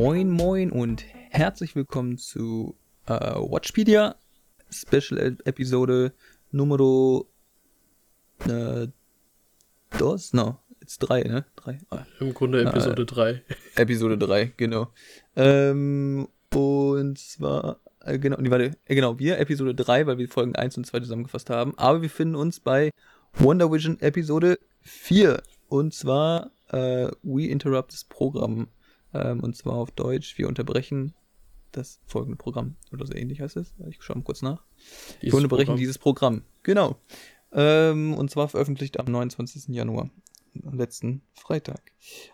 Moin Moin und herzlich willkommen zu äh, Watchpedia Special E- Episode Numero äh, dos? No, it's 3, ne? 3. Ah, Im Grunde Episode 3. Episode 3, genau. Ähm, und zwar, äh, genau, nee, warte, äh, genau, wir Episode 3, weil wir Folgen 1 und 2 zusammengefasst haben, aber wir finden uns bei Wonder Vision Episode 4 und zwar äh, We Interrupt das Programm ähm, und zwar auf Deutsch, wir unterbrechen das folgende Programm oder so ähnlich heißt es. Ich schaue mal kurz nach. Dieses wir unterbrechen Programm. dieses Programm, genau. Ähm, und zwar veröffentlicht am 29. Januar, am letzten Freitag.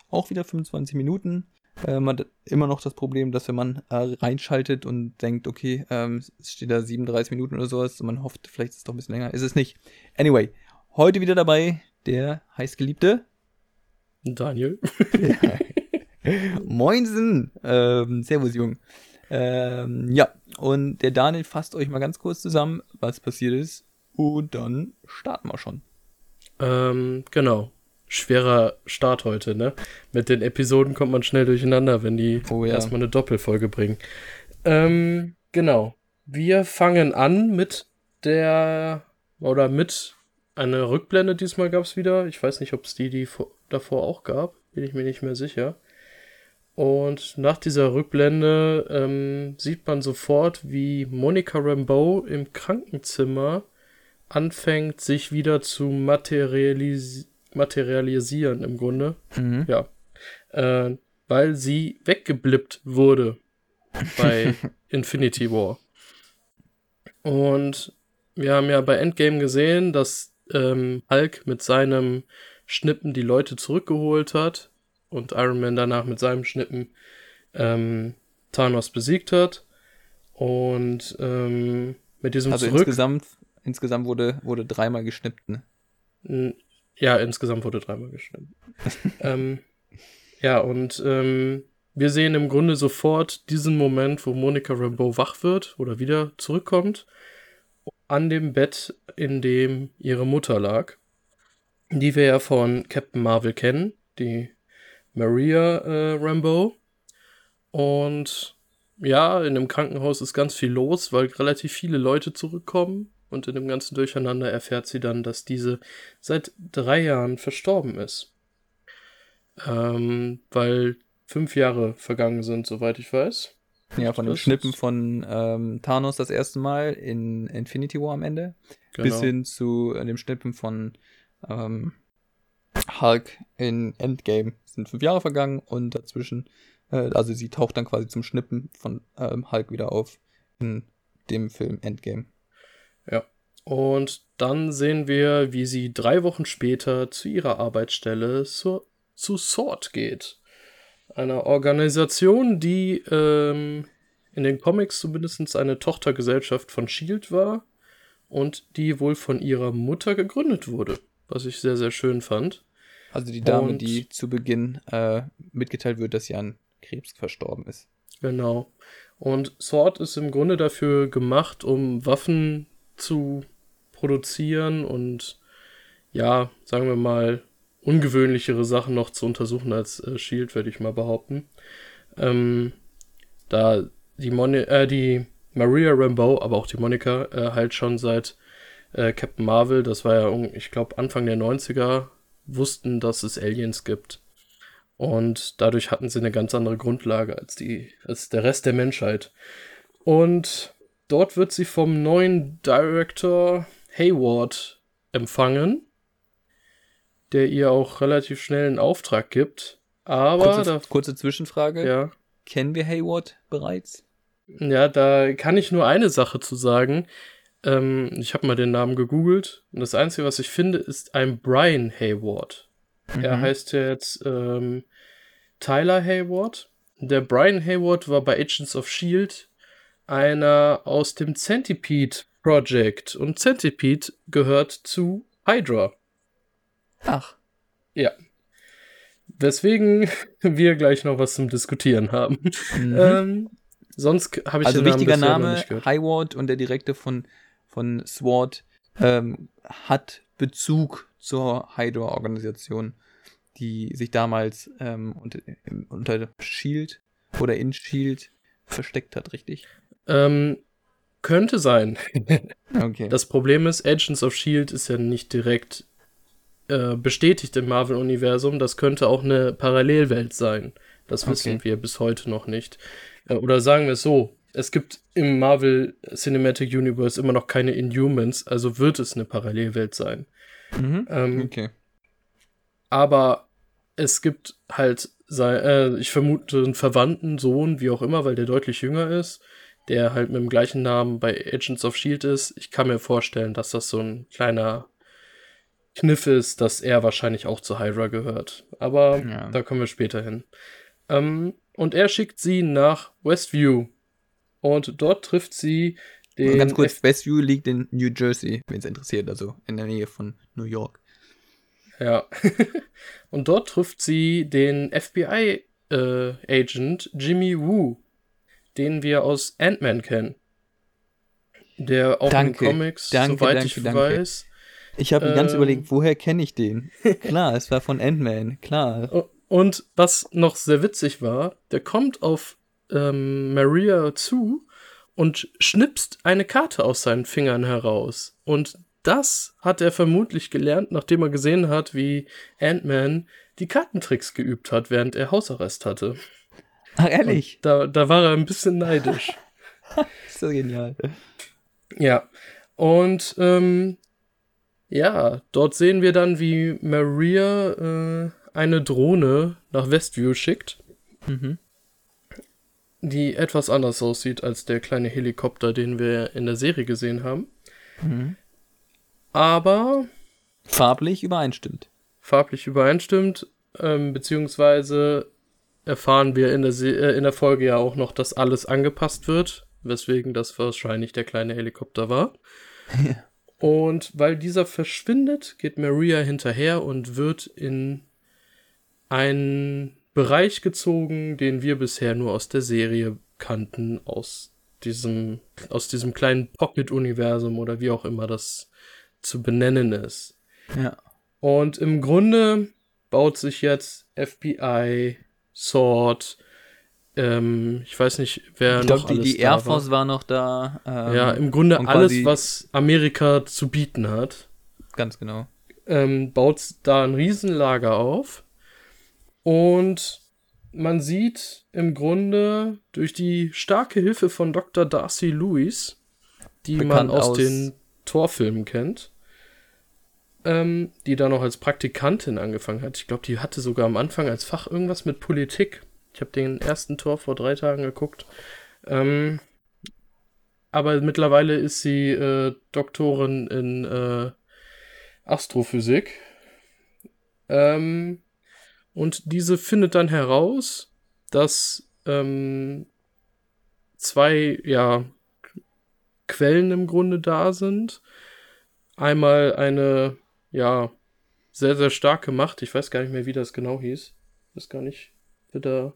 Auch wieder 25 Minuten. Äh, man hat immer noch das Problem, dass wenn man äh, reinschaltet und denkt, okay, ähm, es steht da 37 Minuten oder sowas, und man hofft, vielleicht ist es doch ein bisschen länger. Ist es nicht. Anyway, heute wieder dabei der heißgeliebte Daniel. Moinsen. Ähm, servus, Jung. Ähm, ja, und der Daniel fasst euch mal ganz kurz zusammen, was passiert ist. Und dann starten wir schon. ähm, genau. Schwerer Start heute, ne? Mit den Episoden kommt man schnell durcheinander, wenn die Oh ja. erstmal eine Doppelfolge bringen. Ähm, genau. Wir fangen an mit der, oder mit einer Rückblende. Diesmal gab es wieder. Ich weiß nicht, ob es die, die vor, davor auch gab. Bin ich mir nicht mehr sicher. Und nach dieser Rückblende ähm, sieht man sofort, wie Monica Rambeau im Krankenzimmer anfängt, sich wieder zu materialis materialisieren im Grunde. Mhm. Ja. Äh, weil sie weggeblippt wurde bei Infinity War. Und wir haben ja bei Endgame gesehen, dass ähm, Hulk mit seinem Schnippen die Leute zurückgeholt hat und Iron Man danach mit seinem Schnippen ähm, Thanos besiegt hat. Und ähm, mit diesem Also Zurück. insgesamt, insgesamt wurde, wurde dreimal geschnippt, ne? Ja, insgesamt wurde dreimal geschnitten. ähm, ja, und ähm, wir sehen im Grunde sofort diesen Moment, wo Monica Rambeau wach wird oder wieder zurückkommt, an dem Bett, in dem ihre Mutter lag, die wir ja von Captain Marvel kennen, die Maria äh, Rambeau. Und ja, in dem Krankenhaus ist ganz viel los, weil relativ viele Leute zurückkommen. Und in dem ganzen Durcheinander erfährt sie dann, dass diese seit drei Jahren verstorben ist. Ähm, weil fünf Jahre vergangen sind, soweit ich weiß. Ja, von dem Schnippen von ähm, Thanos das erste Mal in Infinity War am Ende. Genau. Bis hin zu äh, dem Schnippen von ähm, Hulk in Endgame. Sind fünf Jahre vergangen und dazwischen, äh, also sie taucht dann quasi zum Schnippen von ähm, Hulk wieder auf in dem Film Endgame. Und dann sehen wir, wie sie drei Wochen später zu ihrer Arbeitsstelle zur, zu SWORD geht. Einer Organisation, die ähm, in den Comics zumindest eine Tochtergesellschaft von SHIELD war und die wohl von ihrer Mutter gegründet wurde. Was ich sehr, sehr schön fand. Also die Dame, Und- die zu Beginn äh, mitgeteilt wird, dass sie an Krebs verstorben ist. Genau. Und Sword ist im Grunde dafür gemacht, um Waffen zu produzieren und ja, sagen wir mal, ungewöhnlichere Sachen noch zu untersuchen als äh, Shield, würde ich mal behaupten. Ähm, da die, Moni äh, die Maria Rambeau, aber auch die Monica, äh, halt schon seit äh, Captain Marvel, das war ja, ich glaube, Anfang der 90er, wussten, dass es Aliens gibt. Und dadurch hatten sie eine ganz andere Grundlage als, die, als der Rest der Menschheit. Und dort wird sie vom neuen Director Hayward empfangen, der ihr auch relativ schnell einen Auftrag gibt. Aber Kurze, da, kurze Zwischenfrage. ja, Kennen wir Hayward bereits? ja, da kann ich nur eine Sache zu sagen. Ähm, ich habe mal den Namen gegoogelt und das Einzige, was ich finde, ist ein Brian Hayward. Er Mhm. heißt jetzt ähm, Tyler Hayward. Der Brian Hayward war bei Agents of Shield einer aus dem Centipede Project und Centipede gehört zu Hydra. Ach, Ja. Weswegen wir gleich noch was zum Diskutieren haben. mhm. Ähm, sonst habe ich also den Namen wichtiger Name. Hayward und der Direktor von, von SWORD ähm, hat Bezug zur Hydra-Organisation, die sich damals ähm, unter, im- unter SHIELD oder in Shield versteckt hat, richtig? Ähm, könnte sein. Okay. Das Problem ist, Agents of Shield ist ja nicht direkt äh, bestätigt im Marvel-Universum. Das könnte auch eine Parallelwelt sein. Das wissen Okay. wir bis heute noch nicht. Äh, oder sagen wir es so: Es gibt im Marvel Cinematic Universe immer noch keine Inhumans, also wird es eine Parallelwelt sein. mhm. Ähm, okay. aber es gibt halt, sei, äh, ich vermute, einen verwandten Sohn, wie auch immer, weil der deutlich jünger ist, der halt mit dem gleichen Namen bei Agents of Shield ist. Ich kann mir vorstellen, dass das so ein kleiner Kniff ist, dass er wahrscheinlich auch zu Hydra gehört. Aber Ja. da kommen wir später hin. Ähm, und er schickt sie nach Westview. Und dort trifft sie den. Ganz kurz, F Westview liegt in New Jersey, wenn es interessiert, also in der Nähe von New York. Ja. und dort trifft sie den FBI-Agent Jimmy Woo, den wir aus Ant-Man kennen. Der auch Danke, in Comics, danke, soweit danke, ich danke. weiß. Ich habe ganz Ähm. überlegt, woher kenne ich den? Klar, es war von Ant-Man, klar. Und was noch sehr witzig war, der kommt auf ähm, Maria zu und schnipst eine Karte aus seinen Fingern heraus. Und das hat er vermutlich gelernt, nachdem er gesehen hat, wie Ant-Man die Kartentricks geübt hat, während er Hausarrest hatte. Ach, ehrlich? Da, da war er ein bisschen neidisch. Ist so genial. ja. Und ähm, ja, dort sehen wir dann, wie Maria äh, eine Drohne nach Westview schickt. Mhm. Die etwas anders aussieht als der kleine Helikopter, den wir in der Serie gesehen haben. Mhm. Aber Farblich übereinstimmt. farblich übereinstimmt, ähm, beziehungsweise erfahren wir in der, Se äh, in der Folge ja auch noch, dass alles angepasst wird, weswegen das wahrscheinlich der kleine Helikopter war. Und weil dieser verschwindet, geht Maria hinterher und wird in einen Bereich gezogen, den wir bisher nur aus der Serie kannten, aus diesem, aus diesem kleinen Pocket-Universum oder wie auch immer das zu benennen ist. Ja. Und im Grunde baut sich jetzt FBI, Sword, ähm, ich weiß nicht, wer Ich noch glaube, die, alles die Air Force war. noch da. war. ähm, Ja, im Grunde und alles, was Amerika zu bieten hat, Ganz genau. ähm, baut da ein Riesenlager auf. Und man sieht im Grunde durch die starke Hilfe von Dr. Darcy Lewis, die Bekannt man aus, aus- den Torfilmen kennt, ähm, die da noch als Praktikantin angefangen hat. Ich glaube, die hatte sogar am Anfang als Fach irgendwas mit Politik. Ich habe den ersten Tor vor drei Tagen geguckt. Ähm, aber mittlerweile ist sie äh, Doktorin in äh, Astrophysik. Ähm, und diese findet dann heraus, dass ähm, zwei ja, Quellen im Grunde da sind. Einmal eine, ja, sehr, sehr starke Macht. Ich weiß gar nicht mehr, wie das genau hieß. Weiß gar nicht, da.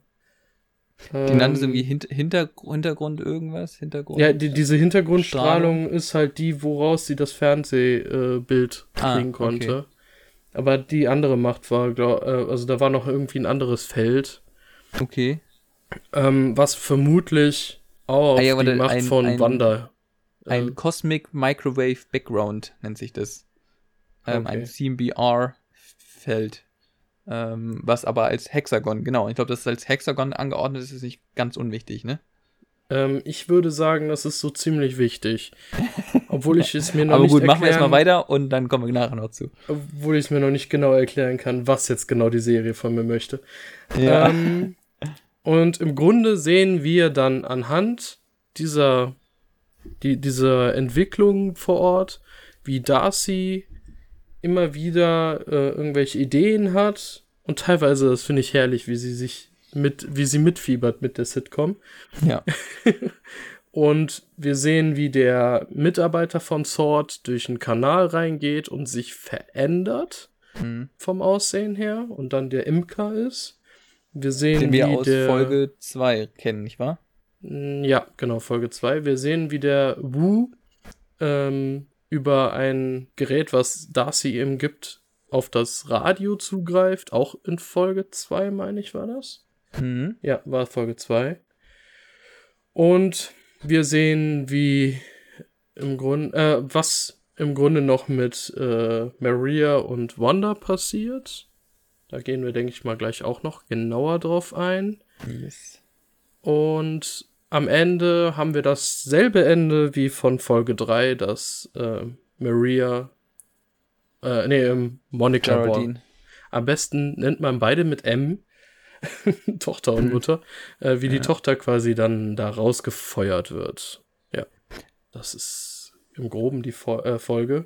Die nannten sie ähm, irgendwie Hint Hinter Hintergrund irgendwas? Hintergrund? ja, die, diese Hintergrundstrahlung ist halt die, woraus sie das Fernsehbild äh, Bild Ah, kriegen okay. Aber die andere Macht war, glaub, äh, also da war noch irgendwie ein anderes Feld, Okay. ähm, was vermutlich auch auf Ah ja, die Macht ein- von ein- Wanda. Ein äh, Cosmic Microwave Background nennt sich das. Ähm, Ein Okay. CMBR-Feld. Ähm, was aber als Hexagon, genau. Ich glaube, das ist als Hexagon angeordnet, das ist nicht ganz unwichtig, ne? Ähm, ich würde sagen, das ist so ziemlich wichtig. Obwohl ich es mir noch Aber nicht gut, machen wir erstmal erklären- weiter und dann kommen wir nachher noch zu. Obwohl ich es mir noch nicht genau erklären kann, was jetzt genau die Serie von mir möchte. Ja. Ähm, und im Grunde sehen wir dann anhand dieser, die, dieser Entwicklung vor Ort, wie Darcy immer wieder äh, irgendwelche Ideen hat. Und teilweise, das finde ich herrlich, wie sie sich mit, wie sie mitfiebert mit der Sitcom. ja. Und wir sehen, wie der Mitarbeiter von Sword durch einen Kanal reingeht und sich verändert Mhm. vom Aussehen her und dann der Imker ist. Wir sehen, Den wir wie aus der, Folge 2 kennen, nicht wahr? Mm, Ja, genau, Folge 2. Wir sehen, wie der Wu ähm, über ein Gerät, was Darcy ihm gibt, auf das Radio zugreift. Auch in Folge 2, meine ich, war das. Mhm. Ja, war Folge 2. Und wir sehen, wie im Grunde, äh, was im Grunde noch mit äh, Maria und Wanda passiert. Da gehen wir, denke ich mal, gleich auch noch genauer drauf ein. Yes. Und am Ende haben wir dasselbe Ende wie von Folge 3, dass äh, Maria, äh, nee, ähm, Monica Born. Geraldine. Am besten nennt man beide mit M, Tochter und Hm. Mutter, äh, wie die Ja. Tochter quasi dann da rausgefeuert wird. Ja, das ist im Groben die Fo äh, Folge.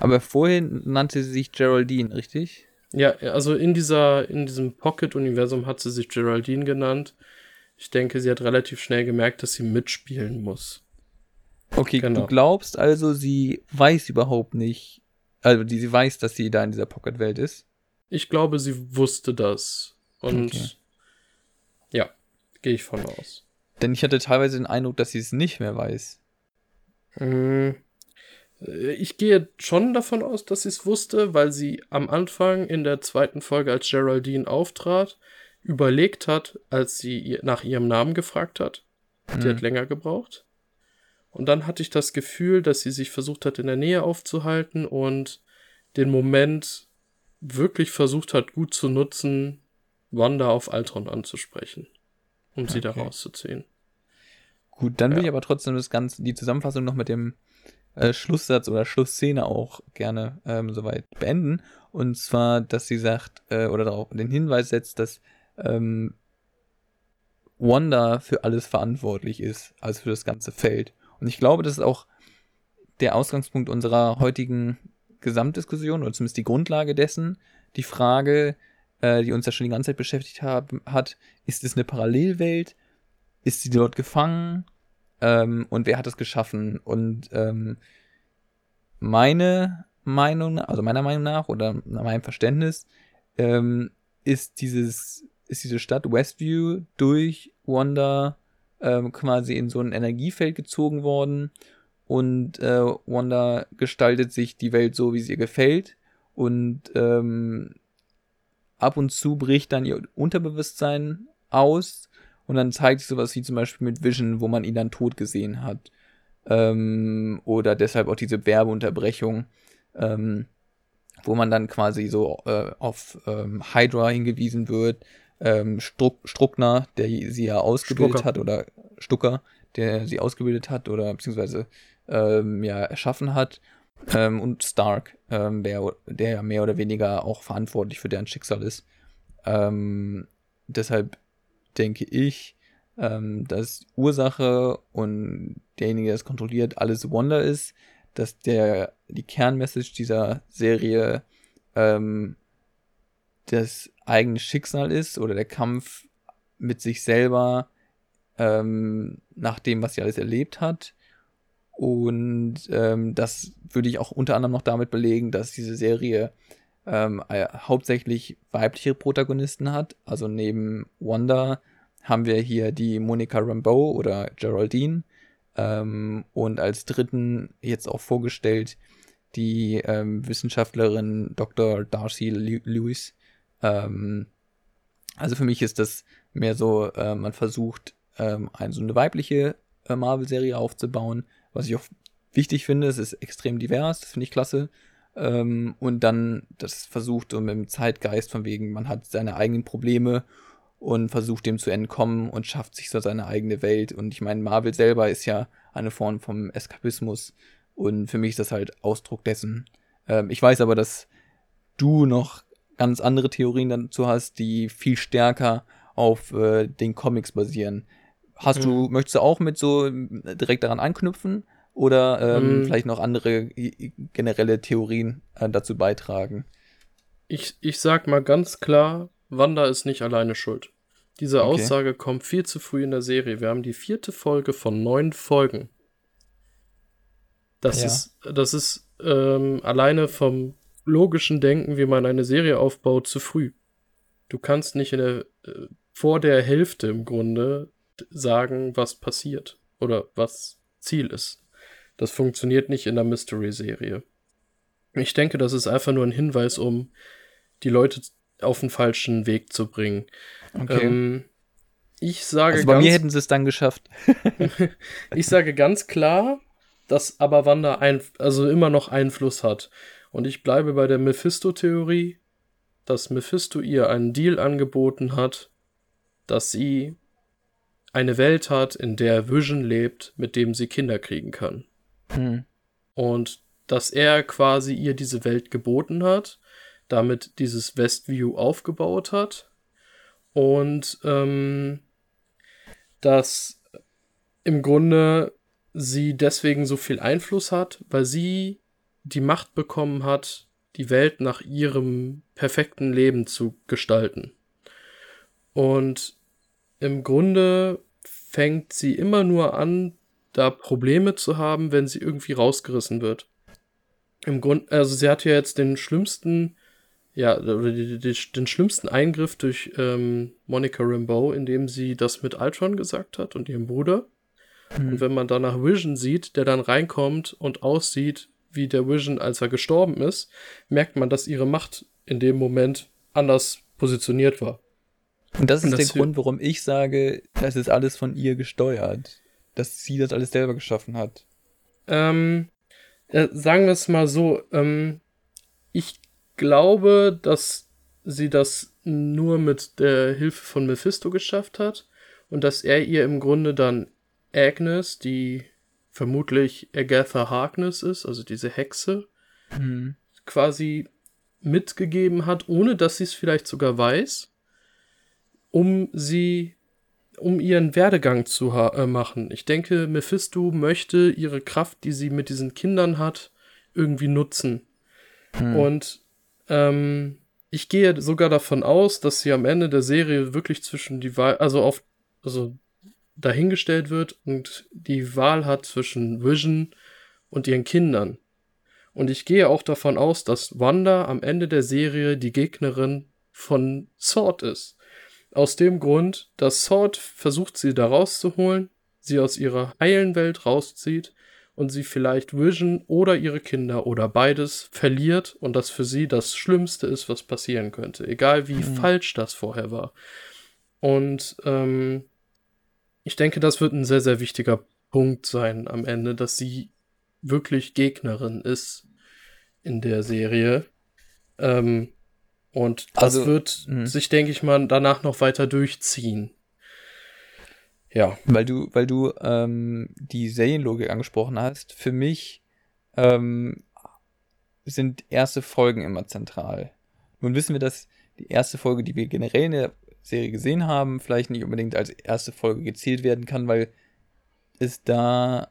Aber vorhin nannte sie sich Geraldine, richtig? Ja, also in dieser, in diesem Pocket-Universum hat sie sich Geraldine genannt. Ich denke, sie hat relativ schnell gemerkt, dass sie mitspielen muss. Okay, Genau. du glaubst also, sie weiß überhaupt nicht, also die, sie weiß, dass sie da in dieser Pocket-Welt ist. Ich glaube, sie wusste das. Und Okay. ja, gehe ich von aus. Denn ich hatte teilweise den Eindruck, dass sie es nicht mehr weiß. Mm, äh, Ich gehe schon davon aus, dass sie es wusste, weil sie am Anfang in der zweiten Folge, als Geraldine auftrat, überlegt hat, als sie nach ihrem Namen gefragt hat. Die Hm. hat länger gebraucht. Und dann hatte ich das Gefühl, dass sie sich versucht hat, in der Nähe aufzuhalten und den Moment wirklich versucht hat, gut zu nutzen, Wanda auf Altron anzusprechen, um sie da Okay. rauszuziehen. Gut, dann will Ja. ich aber trotzdem das Ganze, die Zusammenfassung noch mit dem äh, Schlusssatz oder Schlussszene auch gerne ähm, soweit beenden. Und zwar, dass sie sagt, äh, oder darauf den Hinweis setzt, dass ähm, Wanda für alles verantwortlich ist, also für das ganze Feld. Und ich glaube, das ist auch der Ausgangspunkt unserer heutigen Gesamtdiskussion, oder zumindest die Grundlage dessen, die Frage, äh, die uns ja schon die ganze Zeit beschäftigt haben, hat, ist es eine Parallelwelt? Ist sie dort gefangen? Ähm, und wer hat es geschaffen? Und ähm, meine Meinung, also meiner Meinung nach oder nach meinem Verständnis, ähm, ist dieses, ist diese Stadt Westview durch Wanda ähm, quasi in so ein Energiefeld gezogen worden und äh, Wanda gestaltet sich die Welt so, wie es ihr gefällt und ähm, ab und zu bricht dann ihr Unterbewusstsein aus und dann zeigt sich sowas wie zum Beispiel mit Vision, wo man ihn dann tot gesehen hat. Ähm, oder deshalb auch diese Werbeunterbrechung, ähm, wo man dann quasi so äh, auf ähm, Hydra hingewiesen wird. Ähm, Struck, Struckner, der sie ja ausgebildet Stucker. hat, oder Stucker, der sie ausgebildet hat oder beziehungsweise ähm, ja erschaffen hat. Ähm, und Stark, ähm, der, der ja mehr oder weniger auch verantwortlich für deren Schicksal ist. Ähm, deshalb denke ich, ähm, dass Ursache und derjenige, der es kontrolliert, alles Wonder ist, dass der die Kernmessage dieser Serie ähm, das eigene Schicksal ist oder der Kampf mit sich selber ähm, nach dem, was sie alles erlebt hat. Und ähm, das würde ich auch unter anderem noch damit belegen, dass diese Serie ähm, äh, hauptsächlich weibliche Protagonisten hat. Also neben Wanda haben wir hier die Monica Rambeau oder Geraldine. Ähm, und als dritten jetzt auch vorgestellt die ähm, Wissenschaftlerin Dr. Darcy Lew- Lewis. Ähm, also für mich ist das mehr so, äh, man versucht, ähm, eine, so eine weibliche äh, Marvel-Serie aufzubauen, was ich auch wichtig finde. Es ist extrem divers, das finde ich klasse. Ähm, und dann das versucht so mit dem Zeitgeist von wegen, man hat seine eigenen Probleme und versucht dem zu entkommen und schafft sich so seine eigene Welt. Und ich meine, Marvel selber ist ja eine Form vom Eskapismus. Und für mich ist das halt Ausdruck dessen. Ähm, ich weiß aber, dass du noch ganz andere Theorien dazu hast, die viel stärker auf äh, den Comics basieren. Hast du, möchtest du auch mit so äh, direkt daran anknüpfen? Oder ähm, Ähm. vielleicht noch andere generelle Theorien äh, dazu beitragen? Ich, ich sag mal ganz klar, Wanda ist nicht alleine schuld. Diese Okay. Aussage kommt viel zu früh in der Serie. Wir haben die vierte Folge von neun Folgen. Das Ja. ist, das ist ähm, alleine vom logischen Denken, wie man eine Serie aufbaut, zu früh. Du kannst nicht in der, äh, vor der Hälfte im Grunde sagen, was passiert oder was Ziel ist. Das funktioniert nicht in der Mystery-Serie. Ich denke, das ist einfach nur ein Hinweis, um die Leute auf den falschen Weg zu bringen. Okay. Ähm, ich sage also bei ganz, mir hätten sie es dann geschafft. ich sage ganz klar, dass aber Wanda ein, also immer noch Einfluss hat. Und ich bleibe bei der Mephisto-Theorie, dass Mephisto ihr einen Deal angeboten hat, dass sie eine Welt hat, in der Vision lebt, mit dem sie Kinder kriegen kann. Hm. Und dass er quasi ihr diese Welt geboten hat, damit dieses Westview aufgebaut hat und ähm, dass im Grunde sie deswegen so viel Einfluss hat, weil sie die Macht bekommen hat, die Welt nach ihrem perfekten Leben zu gestalten. Und im Grunde fängt sie immer nur an, da Probleme zu haben, wenn sie irgendwie rausgerissen wird. Im Grunde, also sie hat ja jetzt den schlimmsten, ja, den schlimmsten Eingriff durch ähm, Monica Rambeau, indem sie das mit Ultron gesagt hat und ihrem Bruder. Mhm. Und wenn man danach Vision sieht, der dann reinkommt und aussieht wie der Vision, als er gestorben ist, merkt man, dass ihre Macht in dem Moment anders positioniert war. Und das ist und der Grund, warum ich sage, das ist alles von ihr gesteuert. Dass sie das alles selber geschaffen hat. Ähm, äh, sagen wir es mal so, ähm, ich glaube, dass sie das nur mit der Hilfe von Mephisto geschafft hat und dass er ihr im Grunde dann Agnes, die vermutlich Agatha Harkness ist, also diese Hexe, mhm. quasi mitgegeben hat, ohne dass sie es vielleicht sogar weiß, um sie, um ihren Werdegang zu äh, machen. Ich denke, Mephisto möchte ihre Kraft, die sie mit diesen Kindern hat, irgendwie nutzen. Mhm. Und ähm, ich gehe sogar davon aus, dass sie am Ende der Serie wirklich zwischen die Wahl, also auf, also dahingestellt wird und die Wahl hat zwischen Vision und ihren Kindern. Und ich gehe auch davon aus, dass Wanda am Ende der Serie die Gegnerin von Sword ist. Aus dem Grund, dass Sword versucht, sie da rauszuholen, sie aus ihrer heilen Welt rauszieht und sie vielleicht Vision oder ihre Kinder oder beides verliert und das für sie das Schlimmste ist, was passieren könnte. Egal wie mhm. falsch das vorher war. Und ähm, ich denke, das wird ein sehr, sehr wichtiger Punkt sein am Ende, dass sie wirklich Gegnerin ist in der Serie. Ähm, und das also, wird mh. sich, denke ich mal, danach noch weiter durchziehen. Ja. Weil du, weil du ähm, die Serienlogik angesprochen hast, für mich ähm, sind erste Folgen immer zentral. Nun wissen wir, dass die erste Folge, die wir generell in der Serie gesehen haben, vielleicht nicht unbedingt als erste Folge gezählt werden kann, weil es da,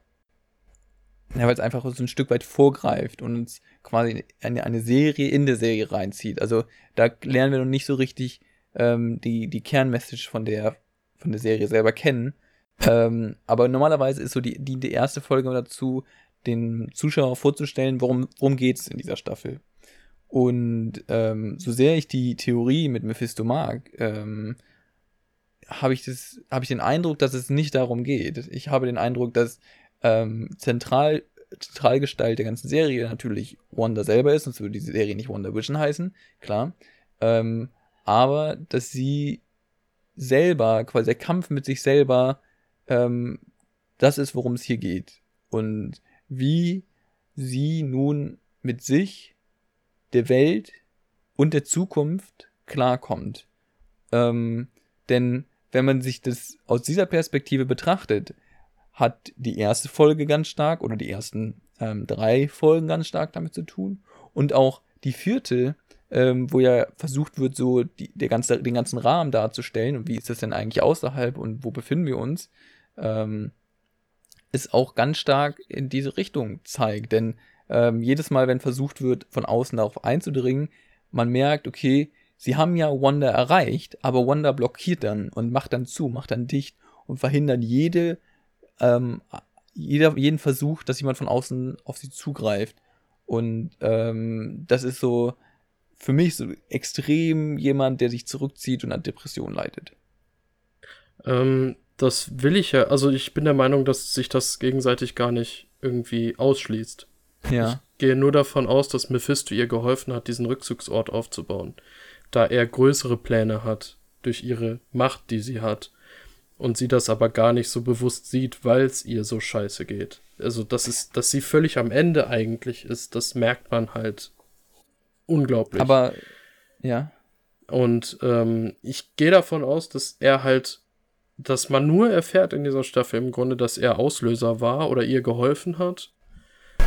ja, weil es einfach so ein Stück weit vorgreift und uns quasi eine, eine Serie in der Serie reinzieht. Also da lernen wir noch nicht so richtig ähm, die, die Kernmessage von der, von der Serie selber kennen. Ähm, aber normalerweise ist so die, die, die erste Folge dazu, den Zuschauer vorzustellen, worum, worum geht es in dieser Staffel. Und ähm, so sehr ich die Theorie mit Mephisto mag, ähm, habe ich, das, hab ich den Eindruck, dass es nicht darum geht. Ich habe den Eindruck, dass ähm, zentral, Zentralgestalt der ganzen Serie natürlich Wanda selber ist, sonst würde die Serie nicht Wonder Vision heißen, klar. Ähm, aber dass sie selber, quasi der Kampf mit sich selber, ähm, das ist, worum es hier geht. Und wie sie nun mit sich der Welt und der Zukunft klarkommt. Ähm, denn wenn man sich das aus dieser Perspektive betrachtet, hat die erste Folge ganz stark oder die ersten ähm, drei Folgen ganz stark damit zu tun. Und auch die vierte, ähm, wo ja versucht wird, so die, der ganze, den ganzen Rahmen darzustellen und wie ist das denn eigentlich außerhalb und wo befinden wir uns, ähm, ist auch ganz stark in diese Richtung zeigt. Denn ähm, jedes Mal, wenn versucht wird, von außen darauf einzudringen, man merkt, okay, sie haben ja Wanda erreicht, aber Wanda blockiert dann und macht dann zu, macht dann dicht und verhindert jede, ähm, jeder, jeden Versuch, dass jemand von außen auf sie zugreift. Und ähm, das ist so für mich so extrem jemand, der sich zurückzieht und an Depression leidet. Ähm, das will ich ja, also ich bin der Meinung, dass sich das gegenseitig gar nicht irgendwie ausschließt. Ja. Ich gehe nur davon aus, dass Mephisto ihr geholfen hat, diesen Rückzugsort aufzubauen. da er größere Pläne hat durch ihre Macht, die sie hat. Und sie das aber gar nicht so bewusst sieht, weil es ihr so scheiße geht. Also, das ist, dass sie völlig am Ende eigentlich ist, das merkt man halt unglaublich. Aber, ja. Und ähm, ich gehe davon aus, dass er halt, dass man nur erfährt in dieser Staffel im Grunde, dass er Auslöser war oder ihr geholfen hat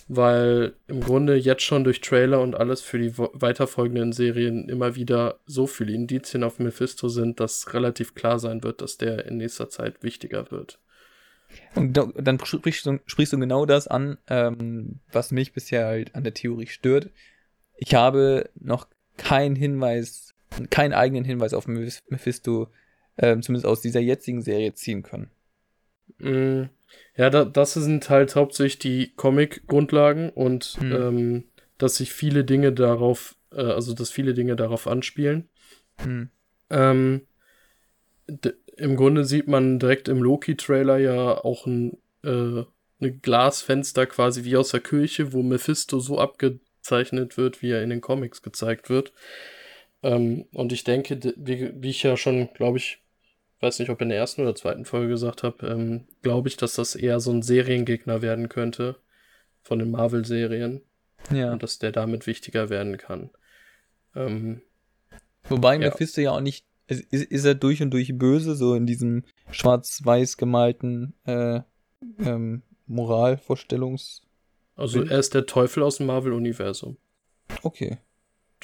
weil im Grunde jetzt schon durch Trailer und alles für die weiterfolgenden Serien immer wieder so viele Indizien auf Mephisto sind, dass relativ klar sein wird, dass der in nächster Zeit wichtiger wird. Und dann sprichst du, sprichst du genau das an, ähm, was mich bisher halt an der Theorie stört. Ich habe noch keinen Hinweis, keinen eigenen Hinweis auf Mephisto, ähm, zumindest aus dieser jetzigen Serie ziehen können. Mm, ja, da, das sind halt hauptsächlich die Comic-Grundlagen und hm. ähm, dass sich viele Dinge darauf, äh, also dass viele Dinge darauf anspielen. Hm. Ähm, Im Grunde sieht man direkt im Loki-Trailer ja auch ein, äh, ein Glasfenster quasi wie aus der Kirche, wo Mephisto so abgezeichnet wird, wie er in den Comics gezeigt wird. Ähm, und ich denke, wie, wie ich ja schon, glaube ich, weiß nicht, ob in der ersten oder zweiten Folge gesagt habe, ähm, glaube ich, dass das eher so ein Seriengegner werden könnte von den Marvel-Serien. Ja. Und dass der damit wichtiger werden kann. Ähm, Wobei ja. Mephisto ja auch nicht, ist, ist, er durch und durch böse, so in diesem schwarz-weiß gemalten äh, ähm, Moralvorstellungs. Also er ist der Teufel aus dem Marvel-Universum. Okay.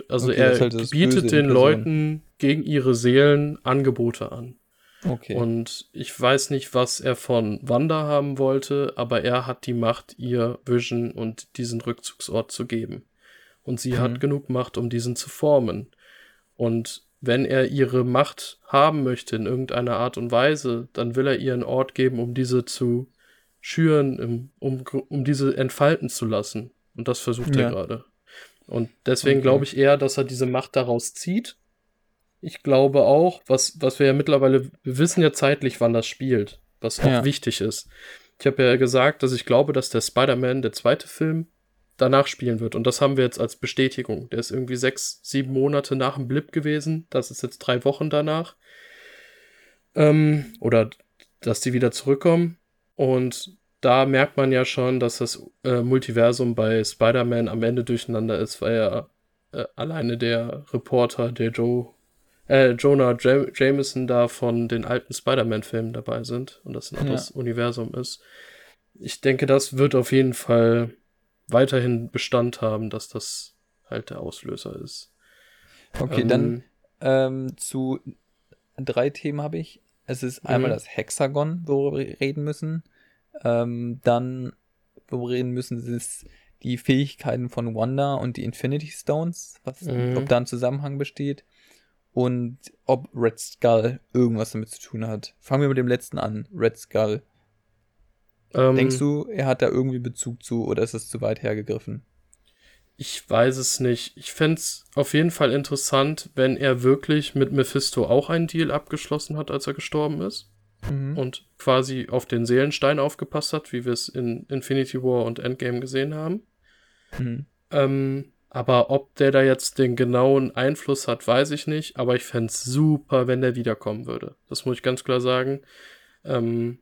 Also okay, er halt bietet den Leuten gegen ihre Seelen Angebote an. Okay. Und ich weiß nicht, was er von Wanda haben wollte, aber er hat die Macht, ihr Vision und diesen Rückzugsort zu geben. Und sie mhm. hat genug Macht, um diesen zu formen. Und wenn er ihre Macht haben möchte in irgendeiner Art und Weise, dann will er ihr einen Ort geben, um diese zu schüren, um, um diese entfalten zu lassen. Und das versucht ja. er gerade. Und deswegen okay. glaube ich eher, dass er diese Macht daraus zieht ich glaube auch, was, was wir ja mittlerweile, wir wissen ja zeitlich, wann das spielt, was auch ja. wichtig ist. Ich habe ja gesagt, dass ich glaube, dass der Spider-Man, der zweite Film, danach spielen wird. Und das haben wir jetzt als Bestätigung. Der ist irgendwie sechs, sieben Monate nach dem Blip gewesen. Das ist jetzt drei Wochen danach. Ähm, oder dass die wieder zurückkommen. Und da merkt man ja schon, dass das äh, Multiversum bei Spider-Man am Ende durcheinander ist, weil ja äh, alleine der Reporter, der Joe äh, Jonah Jam Jameson da von den alten Spider-Man-Filmen dabei sind und das ein anderes ja. Universum ist. Ich denke, das wird auf jeden Fall weiterhin Bestand haben, dass das halt der Auslöser ist. Okay, ähm, dann ähm, zu drei Themen habe ich. Es ist einmal mhm. das Hexagon, worüber wir reden müssen. Ähm, dann, worüber wir reden müssen, ist die Fähigkeiten von Wanda und die Infinity Stones, was, mhm. ob da ein Zusammenhang besteht und ob Red Skull irgendwas damit zu tun hat. Fangen wir mit dem letzten an, Red Skull. Ähm, Denkst du, er hat da irgendwie Bezug zu oder ist es zu weit hergegriffen? Ich weiß es nicht. Ich fände es auf jeden Fall interessant, wenn er wirklich mit Mephisto auch einen Deal abgeschlossen hat, als er gestorben ist. Mhm. Und quasi auf den Seelenstein aufgepasst hat, wie wir es in Infinity War und Endgame gesehen haben. Mhm. Ähm, aber ob der da jetzt den genauen Einfluss hat, weiß ich nicht. Aber ich fände es super, wenn der wiederkommen würde. Das muss ich ganz klar sagen. Ähm,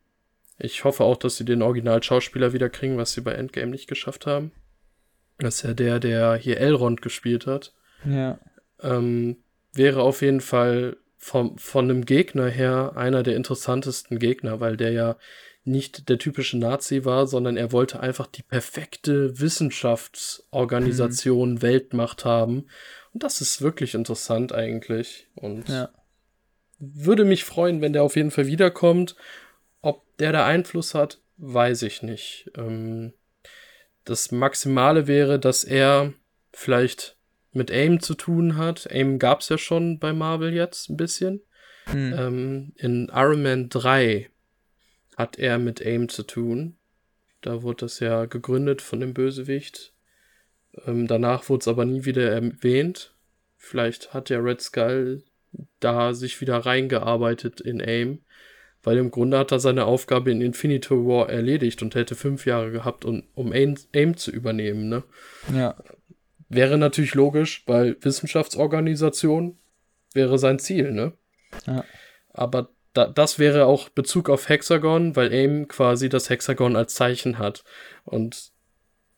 ich hoffe auch, dass sie den Original-Schauspieler wieder kriegen, was sie bei Endgame nicht geschafft haben. Das ist ja der, der hier Elrond gespielt hat. Ja. Ähm, wäre auf jeden Fall vom, von einem Gegner her einer der interessantesten Gegner, weil der ja nicht der typische Nazi war, sondern er wollte einfach die perfekte Wissenschaftsorganisation mhm. Weltmacht haben. Und das ist wirklich interessant eigentlich. Und ja. würde mich freuen, wenn der auf jeden Fall wiederkommt. Ob der da Einfluss hat, weiß ich nicht. Ähm, das Maximale wäre, dass er vielleicht mit AIM zu tun hat. AIM gab es ja schon bei Marvel jetzt ein bisschen. Mhm. Ähm, in Iron Man 3 hat er mit AIM zu tun. Da wurde das ja gegründet von dem Bösewicht. Ähm, danach wurde es aber nie wieder erwähnt. Vielleicht hat der Red Skull da sich wieder reingearbeitet in AIM. Weil im Grunde hat er seine Aufgabe in Infinity War erledigt und hätte fünf Jahre gehabt, um, um AIM, AIM zu übernehmen. Ne? Ja. Wäre natürlich logisch, weil Wissenschaftsorganisation wäre sein Ziel, ne? Ja. Aber da, das wäre auch Bezug auf Hexagon, weil AIM quasi das Hexagon als Zeichen hat. Und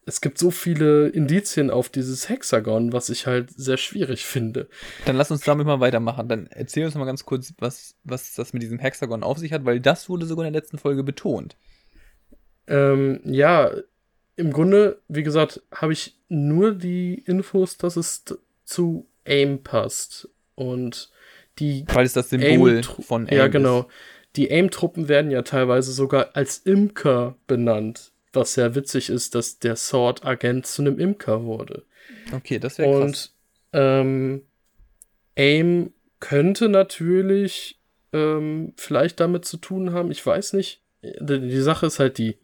es gibt so viele Indizien auf dieses Hexagon, was ich halt sehr schwierig finde. Dann lass uns damit mal weitermachen. Dann erzähl uns mal ganz kurz, was, was das mit diesem Hexagon auf sich hat, weil das wurde sogar in der letzten Folge betont. Ähm, ja, im Grunde, wie gesagt, habe ich nur die Infos, dass es zu AIM passt. Und die. Weil es das Symbol von AIM Ja, genau. Ist. Die AIM-Truppen werden ja teilweise sogar als Imker benannt was sehr witzig ist, dass der Sword-Agent zu einem Imker wurde. Okay, das wäre krass. Und ähm, AIM könnte natürlich ähm, vielleicht damit zu tun haben, ich weiß nicht. Die, die Sache ist halt die,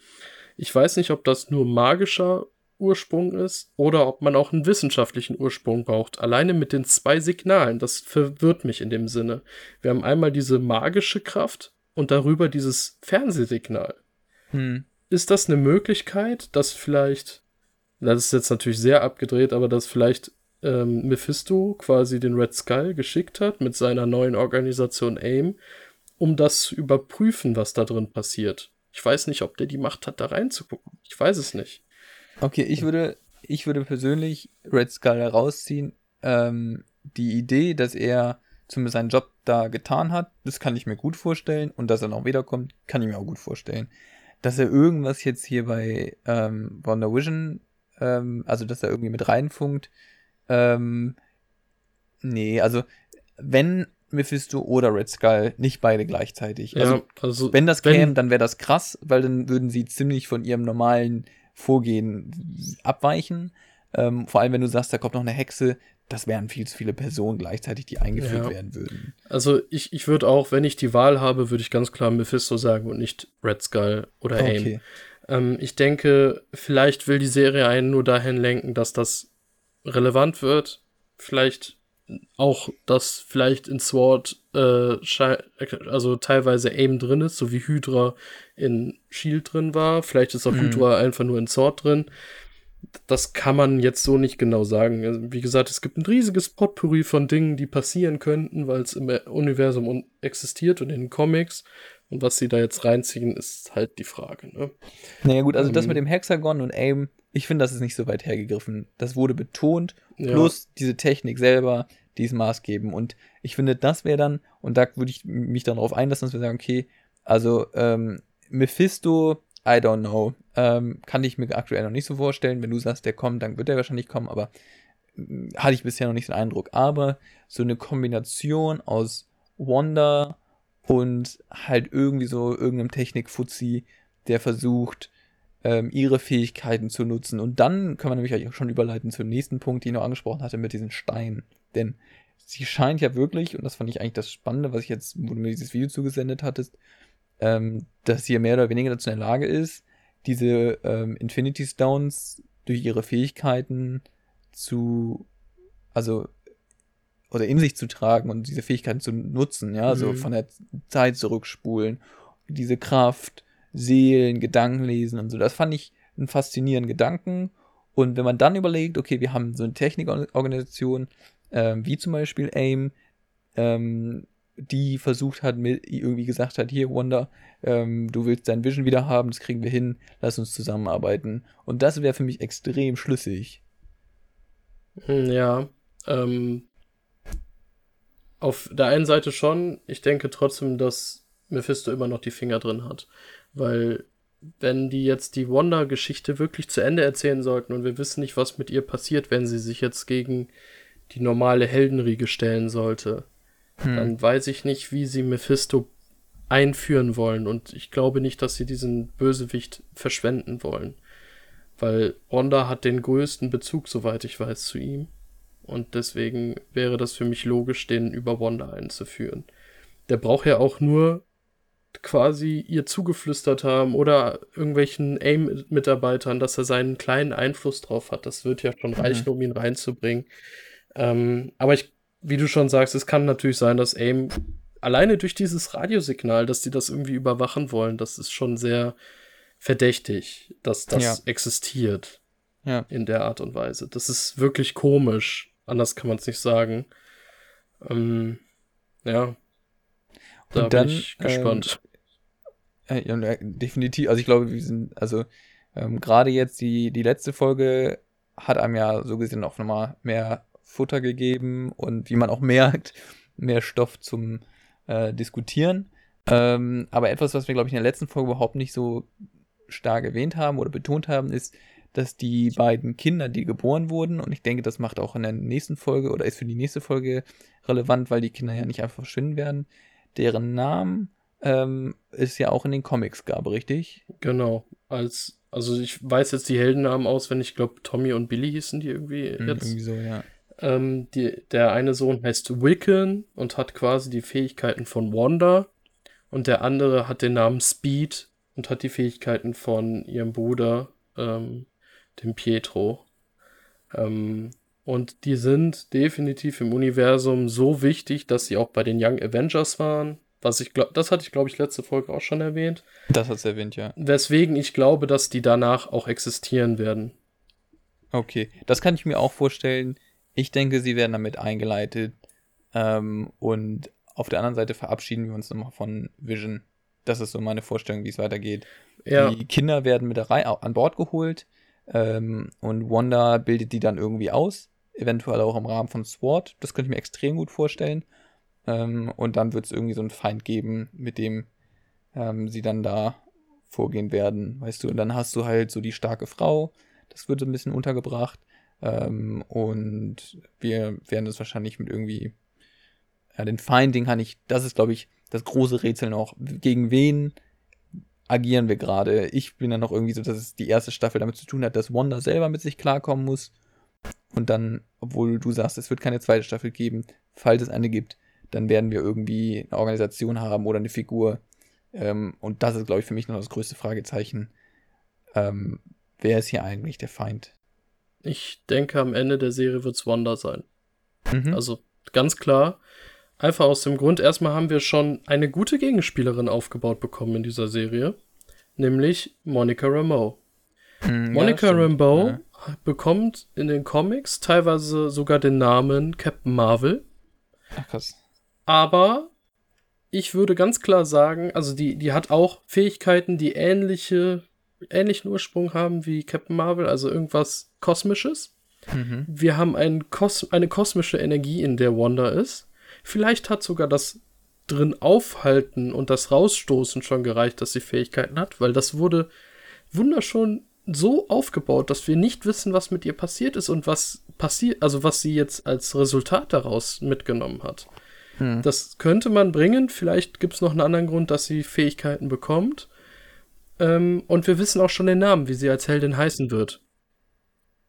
ich weiß nicht, ob das nur magischer Ursprung ist oder ob man auch einen wissenschaftlichen Ursprung braucht. Alleine mit den zwei Signalen, das verwirrt mich in dem Sinne. Wir haben einmal diese magische Kraft und darüber dieses Fernsehsignal. Hm ist das eine Möglichkeit, dass vielleicht, das ist jetzt natürlich sehr abgedreht, aber dass vielleicht ähm, Mephisto quasi den Red Skull geschickt hat mit seiner neuen Organisation AIM, um das zu überprüfen, was da drin passiert. Ich weiß nicht, ob der die Macht hat, da reinzugucken. Ich weiß es nicht. Okay, ich würde, ich würde persönlich Red Skull herausziehen. Ähm, die Idee, dass er zumindest seinen Job da getan hat, das kann ich mir gut vorstellen. Und dass er noch wiederkommt, kann ich mir auch gut vorstellen dass er irgendwas jetzt hier bei ähm, Wonder Vision, ähm, also dass er irgendwie mit reinfunkt. Ähm, nee, also wenn Mephisto oder Red Skull, nicht beide gleichzeitig. Ja, also, also wenn das käme, dann wäre das krass, weil dann würden sie ziemlich von ihrem normalen Vorgehen abweichen. Ähm, vor allem, wenn du sagst, da kommt noch eine Hexe, das wären viel zu viele Personen gleichzeitig, die eingeführt ja. werden würden. Also ich, ich würde auch, wenn ich die Wahl habe, würde ich ganz klar Mephisto sagen und nicht Red Skull oder AIM. Okay. Ähm, ich denke, vielleicht will die Serie einen nur dahin lenken, dass das relevant wird. Vielleicht auch, dass vielleicht in SWORD äh, also teilweise AIM drin ist, so wie Hydra in Shield drin war. Vielleicht ist auch mhm. Hydra einfach nur in SWORD drin das kann man jetzt so nicht genau sagen. Also, wie gesagt, es gibt ein riesiges Potpourri von Dingen, die passieren könnten, weil es im Universum existiert und in den Comics. Und was sie da jetzt reinziehen, ist halt die Frage. Ne? Naja gut, also ähm, das mit dem Hexagon und AIM, ich finde, das ist nicht so weit hergegriffen. Das wurde betont, plus ja. diese Technik selber, die ist maßgebend. Und ich finde, das wäre dann, und da würde ich mich dann darauf einlassen, dass wir sagen, okay, also ähm, Mephisto I don't know. Ähm, kann ich mir aktuell noch nicht so vorstellen. Wenn du sagst, der kommt, dann wird er wahrscheinlich kommen, aber hm, hatte ich bisher noch nicht den Eindruck. Aber so eine Kombination aus Wonder und halt irgendwie so irgendeinem Technikfuzzi, der versucht, ähm, ihre Fähigkeiten zu nutzen. Und dann kann man nämlich auch schon überleiten zum nächsten Punkt, den ich noch angesprochen hatte, mit diesen Steinen. Denn sie scheint ja wirklich, und das fand ich eigentlich das Spannende, was ich jetzt, wo du mir dieses Video zugesendet hattest, ähm, dass sie mehr oder weniger dazu in der Lage ist, diese ähm, Infinity Stones durch ihre Fähigkeiten zu, also, oder in sich zu tragen und diese Fähigkeiten zu nutzen, ja, also mhm. von der Zeit zurückspulen, diese Kraft, Seelen, Gedanken lesen und so. Das fand ich einen faszinierenden Gedanken. Und wenn man dann überlegt, okay, wir haben so eine Technikorganisation, ähm, wie zum Beispiel AIM, ähm, die versucht hat, mit, irgendwie gesagt hat, hier Wanda, ähm, du willst dein Vision wieder haben, das kriegen wir hin, lass uns zusammenarbeiten. Und das wäre für mich extrem schlüssig. Hm, ja, ähm, auf der einen Seite schon, ich denke trotzdem, dass Mephisto immer noch die Finger drin hat, weil wenn die jetzt die Wanda-Geschichte wirklich zu Ende erzählen sollten und wir wissen nicht, was mit ihr passiert, wenn sie sich jetzt gegen die normale Heldenriege stellen sollte, hm. dann weiß ich nicht, wie sie Mephisto einführen wollen. Und ich glaube nicht, dass sie diesen Bösewicht verschwenden wollen. Weil Wanda hat den größten Bezug, soweit ich weiß, zu ihm. Und deswegen wäre das für mich logisch, den über Wanda einzuführen. Der braucht ja auch nur quasi ihr zugeflüstert haben oder irgendwelchen AIM-Mitarbeitern, dass er seinen kleinen Einfluss drauf hat. Das wird ja schon mhm. reichen, um ihn reinzubringen. Ähm, aber ich wie du schon sagst, es kann natürlich sein, dass AIM alleine durch dieses Radiosignal, dass die das irgendwie überwachen wollen, das ist schon sehr verdächtig, dass das ja. existiert. Ja. In der Art und Weise. Das ist wirklich komisch. Anders kann man es nicht sagen. Ähm, ja. Da und dann, bin ich gespannt. Ähm, ja, definitiv. Also ich glaube, wir sind, also ähm, gerade jetzt die, die letzte Folge hat einem ja so gesehen auch nochmal mehr Futter gegeben und wie man auch merkt, mehr Stoff zum äh, Diskutieren. Ähm, aber etwas, was wir, glaube ich, in der letzten Folge überhaupt nicht so stark erwähnt haben oder betont haben, ist, dass die beiden Kinder, die geboren wurden, und ich denke, das macht auch in der nächsten Folge oder ist für die nächste Folge relevant, weil die Kinder ja nicht einfach verschwinden werden, deren Namen ähm, es ja auch in den Comics gab, richtig? Genau. Als, also ich weiß jetzt die Heldennamen auswendig, ich glaube Tommy und Billy hießen die irgendwie hm, jetzt. Irgendwie so, ja. Ähm, die, der eine Sohn heißt Wiccan und hat quasi die Fähigkeiten von Wanda. Und der andere hat den Namen Speed und hat die Fähigkeiten von ihrem Bruder, ähm, dem Pietro. Ähm, und die sind definitiv im Universum so wichtig, dass sie auch bei den Young Avengers waren. Was ich glaube, das hatte ich, glaube ich, letzte Folge auch schon erwähnt. Das hat es erwähnt, ja. Weswegen ich glaube, dass die danach auch existieren werden. Okay, das kann ich mir auch vorstellen. Ich denke, sie werden damit eingeleitet. Ähm, und auf der anderen Seite verabschieden wir uns nochmal von Vision. Das ist so meine Vorstellung, wie es weitergeht. Ja. Die Kinder werden mit der Reihe an Bord geholt. Ähm, und Wanda bildet die dann irgendwie aus eventuell auch im Rahmen von SWAT. Das könnte ich mir extrem gut vorstellen. Ähm, und dann wird es irgendwie so einen Feind geben, mit dem ähm, sie dann da vorgehen werden, weißt du. Und dann hast du halt so die starke Frau. Das wird so ein bisschen untergebracht. Ähm, und wir werden das wahrscheinlich mit irgendwie, ja, den Feind, den kann ich, das ist, glaube ich, das große Rätsel noch. Gegen wen agieren wir gerade? Ich bin dann noch irgendwie so, dass es die erste Staffel damit zu tun hat, dass Wanda selber mit sich klarkommen muss und dann, obwohl du sagst, es wird keine zweite Staffel geben, falls es eine gibt, dann werden wir irgendwie eine Organisation haben oder eine Figur. Ähm, und das ist, glaube ich, für mich noch das größte Fragezeichen. Ähm, wer ist hier eigentlich der Feind? Ich denke, am Ende der Serie wird es Wanda sein. Mhm. Also ganz klar. Einfach aus dem Grund, erstmal haben wir schon eine gute Gegenspielerin aufgebaut bekommen in dieser Serie. Nämlich Monica Rambeau. Mhm, Monica ja, Rambeau ja bekommt in den Comics teilweise sogar den Namen Captain Marvel. Ach, krass. Aber ich würde ganz klar sagen, also die, die hat auch Fähigkeiten, die ähnliche, ähnlichen Ursprung haben wie Captain Marvel, also irgendwas Kosmisches. Mhm. Wir haben ein Kos eine kosmische Energie, in der Wanda ist. Vielleicht hat sogar das drin aufhalten und das rausstoßen schon gereicht, dass sie Fähigkeiten hat, weil das wurde wunderschön so aufgebaut, dass wir nicht wissen, was mit ihr passiert ist und was passiert, also was sie jetzt als Resultat daraus mitgenommen hat. Hm. Das könnte man bringen. Vielleicht gibt es noch einen anderen Grund, dass sie Fähigkeiten bekommt. Ähm, und wir wissen auch schon den Namen, wie sie als Heldin heißen wird.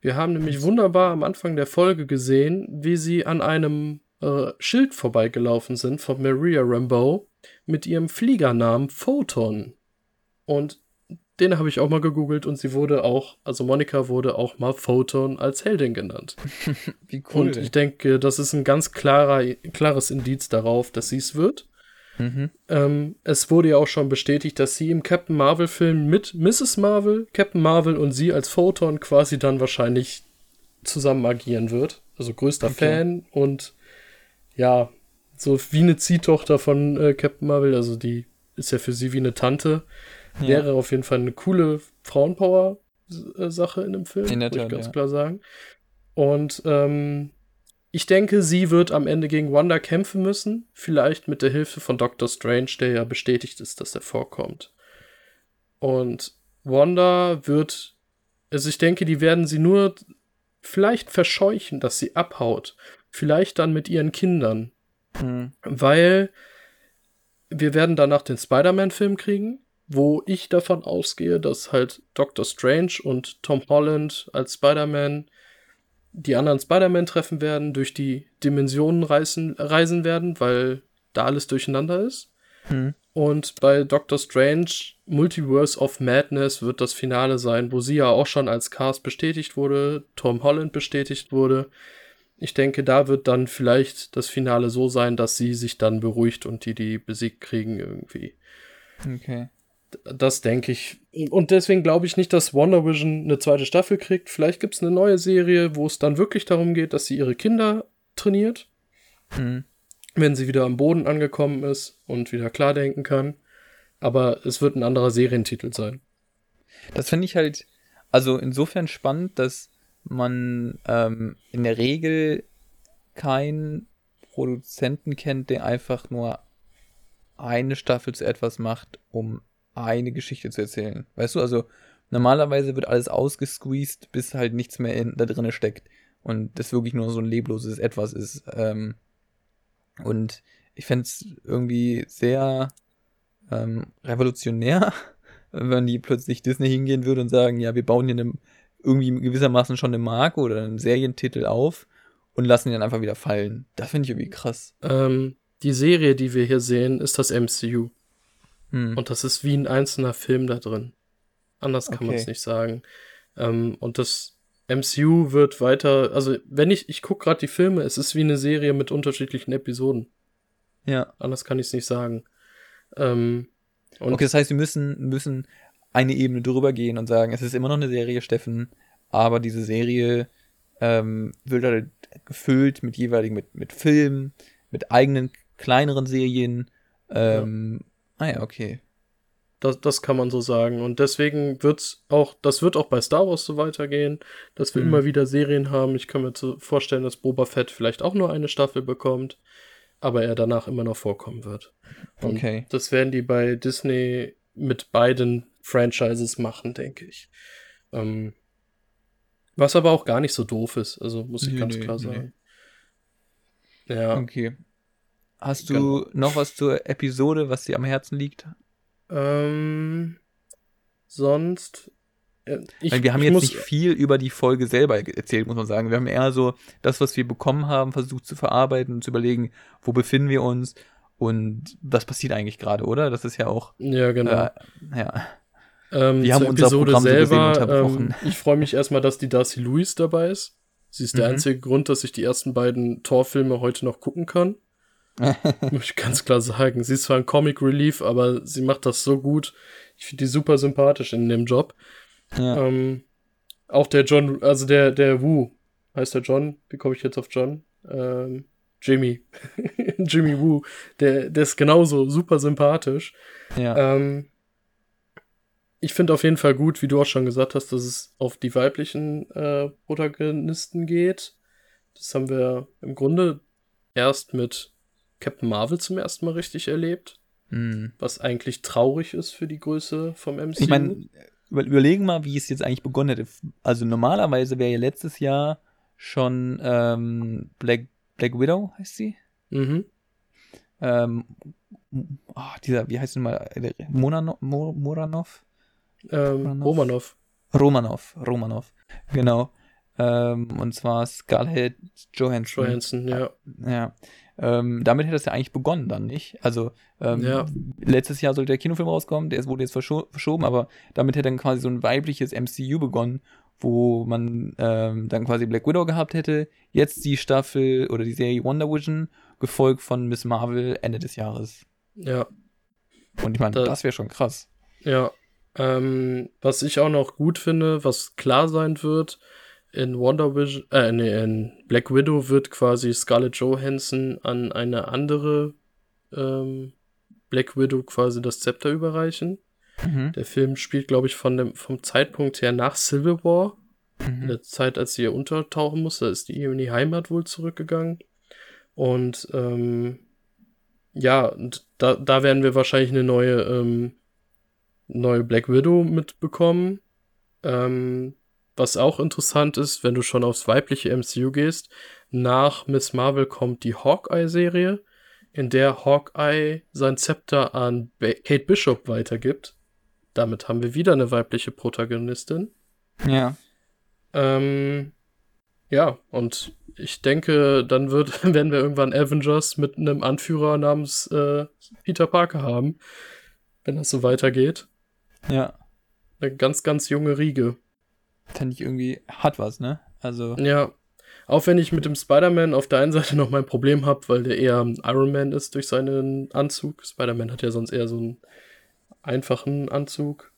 Wir haben nämlich wunderbar am Anfang der Folge gesehen, wie sie an einem äh, Schild vorbeigelaufen sind von Maria Rambeau mit ihrem Fliegernamen Photon. Und den habe ich auch mal gegoogelt und sie wurde auch, also Monika wurde auch mal Photon als Heldin genannt. Wie cool. Und ich denke, das ist ein ganz klarer, klares Indiz darauf, dass sie es wird. Mhm. Ähm, es wurde ja auch schon bestätigt, dass sie im Captain Marvel-Film mit Mrs. Marvel, Captain Marvel und sie als Photon quasi dann wahrscheinlich zusammen agieren wird. Also größter okay. Fan und ja, so wie eine Ziehtochter von äh, Captain Marvel, also die ist ja für sie wie eine Tante. Ja. Wäre auf jeden Fall eine coole Frauenpower-Sache in dem Film, in der muss ich ganz ja. klar sagen. Und ähm, ich denke, sie wird am Ende gegen Wanda kämpfen müssen. Vielleicht mit der Hilfe von Doctor Strange, der ja bestätigt ist, dass er vorkommt. Und Wanda wird, also ich denke, die werden sie nur vielleicht verscheuchen, dass sie abhaut. Vielleicht dann mit ihren Kindern. Mhm. Weil wir werden danach den Spider-Man-Film kriegen wo ich davon ausgehe, dass halt Doctor Strange und Tom Holland als Spider-Man die anderen Spider-Man treffen werden, durch die Dimensionen reisen, reisen werden, weil da alles durcheinander ist. Hm. Und bei Doctor Strange Multiverse of Madness wird das Finale sein, wo sie ja auch schon als Cast bestätigt wurde, Tom Holland bestätigt wurde. Ich denke, da wird dann vielleicht das Finale so sein, dass sie sich dann beruhigt und die die besiegt kriegen irgendwie. Okay. Das denke ich. Und deswegen glaube ich nicht, dass Wonder Vision eine zweite Staffel kriegt. Vielleicht gibt es eine neue Serie, wo es dann wirklich darum geht, dass sie ihre Kinder trainiert. Mhm. wenn sie wieder am Boden angekommen ist und wieder klar denken kann. Aber es wird ein anderer Serientitel sein. Das finde ich halt, also insofern spannend, dass man ähm, in der Regel keinen Produzenten kennt, der einfach nur eine Staffel zu etwas macht, um eine Geschichte zu erzählen. Weißt du, also normalerweise wird alles ausgesqueezed, bis halt nichts mehr in, da drin steckt. Und das wirklich nur so ein lebloses Etwas ist. Ähm, und ich fände es irgendwie sehr ähm, revolutionär, wenn die plötzlich Disney hingehen würde und sagen, ja, wir bauen hier eine, irgendwie gewissermaßen schon eine Marke oder einen Serientitel auf und lassen ihn dann einfach wieder fallen. Das finde ich irgendwie krass. Ähm, die Serie, die wir hier sehen, ist das MCU. Hm. Und das ist wie ein einzelner Film da drin. Anders kann okay. man es nicht sagen. Ähm, und das MCU wird weiter, also wenn ich, ich gucke gerade die Filme, es ist wie eine Serie mit unterschiedlichen Episoden. Ja. Anders kann ich es nicht sagen. Ähm, okay, das heißt, wir müssen, müssen eine Ebene drüber gehen und sagen, es ist immer noch eine Serie, Steffen, aber diese Serie ähm, wird halt gefüllt mit jeweiligen, mit, mit Filmen, mit eigenen kleineren Serien. Ähm. Ah ja, okay. Das, das kann man so sagen. Und deswegen wird's auch, das wird auch bei Star Wars so weitergehen, dass wir mhm. immer wieder Serien haben. Ich kann mir vorstellen, dass Boba Fett vielleicht auch nur eine Staffel bekommt, aber er danach immer noch vorkommen wird. Und okay. das werden die bei Disney mit beiden Franchises machen, denke ich. Ähm, was aber auch gar nicht so doof ist, also muss ich nee, ganz klar nee, sagen. Ja. Okay. Hast du genau. noch was zur Episode, was dir am Herzen liegt? Ähm, sonst. Äh, ich, Weil wir haben jetzt nicht viel über die Folge selber erzählt, muss man sagen. Wir haben eher so das, was wir bekommen haben, versucht zu verarbeiten und zu überlegen, wo befinden wir uns und was passiert eigentlich gerade, oder? Das ist ja auch. Ja, genau. Äh, ja. Ähm, wir haben unser Episode Programm selber, so ähm, ich freue mich erstmal, dass die Darcy Lewis dabei ist. Sie ist mhm. der einzige Grund, dass ich die ersten beiden Torfilme heute noch gucken kann. Muss ich ganz klar sagen. Sie ist zwar ein Comic Relief, aber sie macht das so gut. Ich finde die super sympathisch in dem Job. Ja. Ähm, auch der John, also der, der Wu, heißt der John? Wie komme ich jetzt auf John? Ähm, Jimmy. Jimmy Wu. Der, der ist genauso super sympathisch. Ja. Ähm, ich finde auf jeden Fall gut, wie du auch schon gesagt hast, dass es auf die weiblichen äh, Protagonisten geht. Das haben wir im Grunde erst mit Captain Marvel zum ersten Mal richtig erlebt. Mhm. Was eigentlich traurig ist für die Größe vom MCU. Ich meine, überlegen mal, wie es jetzt eigentlich begonnen hätte. Also normalerweise wäre ja letztes Jahr schon ähm, Black, Black Widow, heißt sie? Mhm. Ähm, oh, dieser, wie heißt sie mal? Monano, Mo, Moranov? Ähm, Romanov. Romanov, Romanov, genau. Ähm, und zwar Scarlett Johansson. Johansson, ja. Ja. Ähm, damit hätte es ja eigentlich begonnen dann, nicht? Also ähm, ja. letztes Jahr sollte der Kinofilm rauskommen, der wurde jetzt verscho verschoben, aber damit hätte dann quasi so ein weibliches MCU begonnen, wo man ähm, dann quasi Black Widow gehabt hätte. Jetzt die Staffel oder die Serie Wonder Vision, gefolgt von Miss Marvel Ende des Jahres. Ja. Und ich meine, da, das wäre schon krass. Ja. Ähm, was ich auch noch gut finde, was klar sein wird, in Wonder Vision, äh, nee, in Black Widow wird quasi Scarlett Johansson an eine andere ähm, Black Widow quasi das Zepter überreichen. Mhm. Der Film spielt, glaube ich, von dem, vom Zeitpunkt her nach Civil War. Mhm. In der Zeit, als sie hier untertauchen musste, ist die in die Heimat wohl zurückgegangen. Und ähm, ja, und da, da werden wir wahrscheinlich eine neue, ähm, neue Black Widow mitbekommen. Ähm, was auch interessant ist, wenn du schon aufs weibliche MCU gehst, nach Miss Marvel kommt die Hawkeye-Serie, in der Hawkeye sein Zepter an Kate Bishop weitergibt. Damit haben wir wieder eine weibliche Protagonistin. Ja. Ähm, ja, und ich denke, dann wird, werden wir irgendwann Avengers mit einem Anführer namens äh, Peter Parker haben, wenn das so weitergeht. Ja. Eine ganz, ganz junge Riege. Fände ich irgendwie, hat was, ne? Also. Ja. Auch wenn ich mit dem Spider-Man auf der einen Seite noch mein Problem habe, weil der eher Iron Man ist durch seinen Anzug. Spider-Man hat ja sonst eher so einen einfachen Anzug.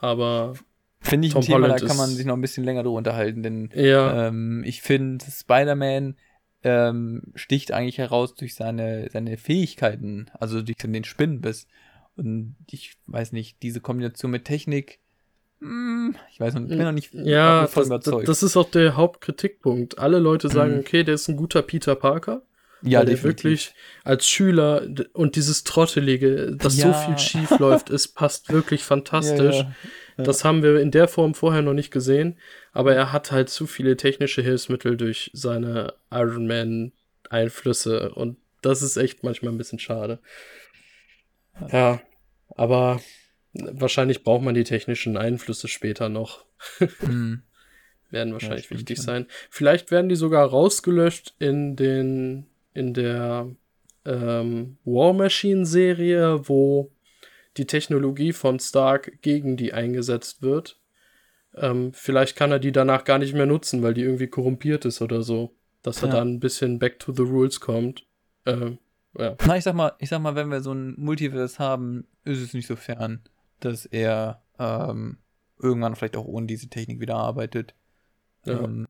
Aber. Finde ich Tom ein Thema, Holland da kann man sich noch ein bisschen länger drüber unterhalten, denn ja. ähm, ich finde, Spider-Man ähm, sticht eigentlich heraus durch seine, seine Fähigkeiten, also durch den Spinnenbiss. Und ich weiß nicht, diese Kombination mit Technik, hm, ich weiß noch, ich bin noch nicht ja, voll das, überzeugt. Das ist auch der Hauptkritikpunkt. Alle Leute sagen, mhm. okay, der ist ein guter Peter Parker. Ja, weil der wirklich als Schüler und dieses Trottelige, dass ja. so viel schief läuft, es passt wirklich fantastisch. Ja, ja. Das haben wir in der Form vorher noch nicht gesehen, aber er hat halt zu viele technische Hilfsmittel durch seine Iron Man Einflüsse und das ist echt manchmal ein bisschen schade. Ja, aber wahrscheinlich braucht man die technischen Einflüsse später noch. mhm. werden wahrscheinlich ja, wichtig sein. Vielleicht werden die sogar rausgelöscht in den in der ähm, War Machine Serie, wo die Technologie von Stark gegen die eingesetzt wird. Ähm, vielleicht kann er die danach gar nicht mehr nutzen, weil die irgendwie korrumpiert ist oder so. Dass er ja. dann ein bisschen back to the rules kommt. Ähm, ja. Na, ich sag mal, ich sag mal, wenn wir so ein Multiverse haben, ist es nicht so fern, dass er ähm, irgendwann vielleicht auch ohne diese Technik wieder arbeitet. Ja. Ähm,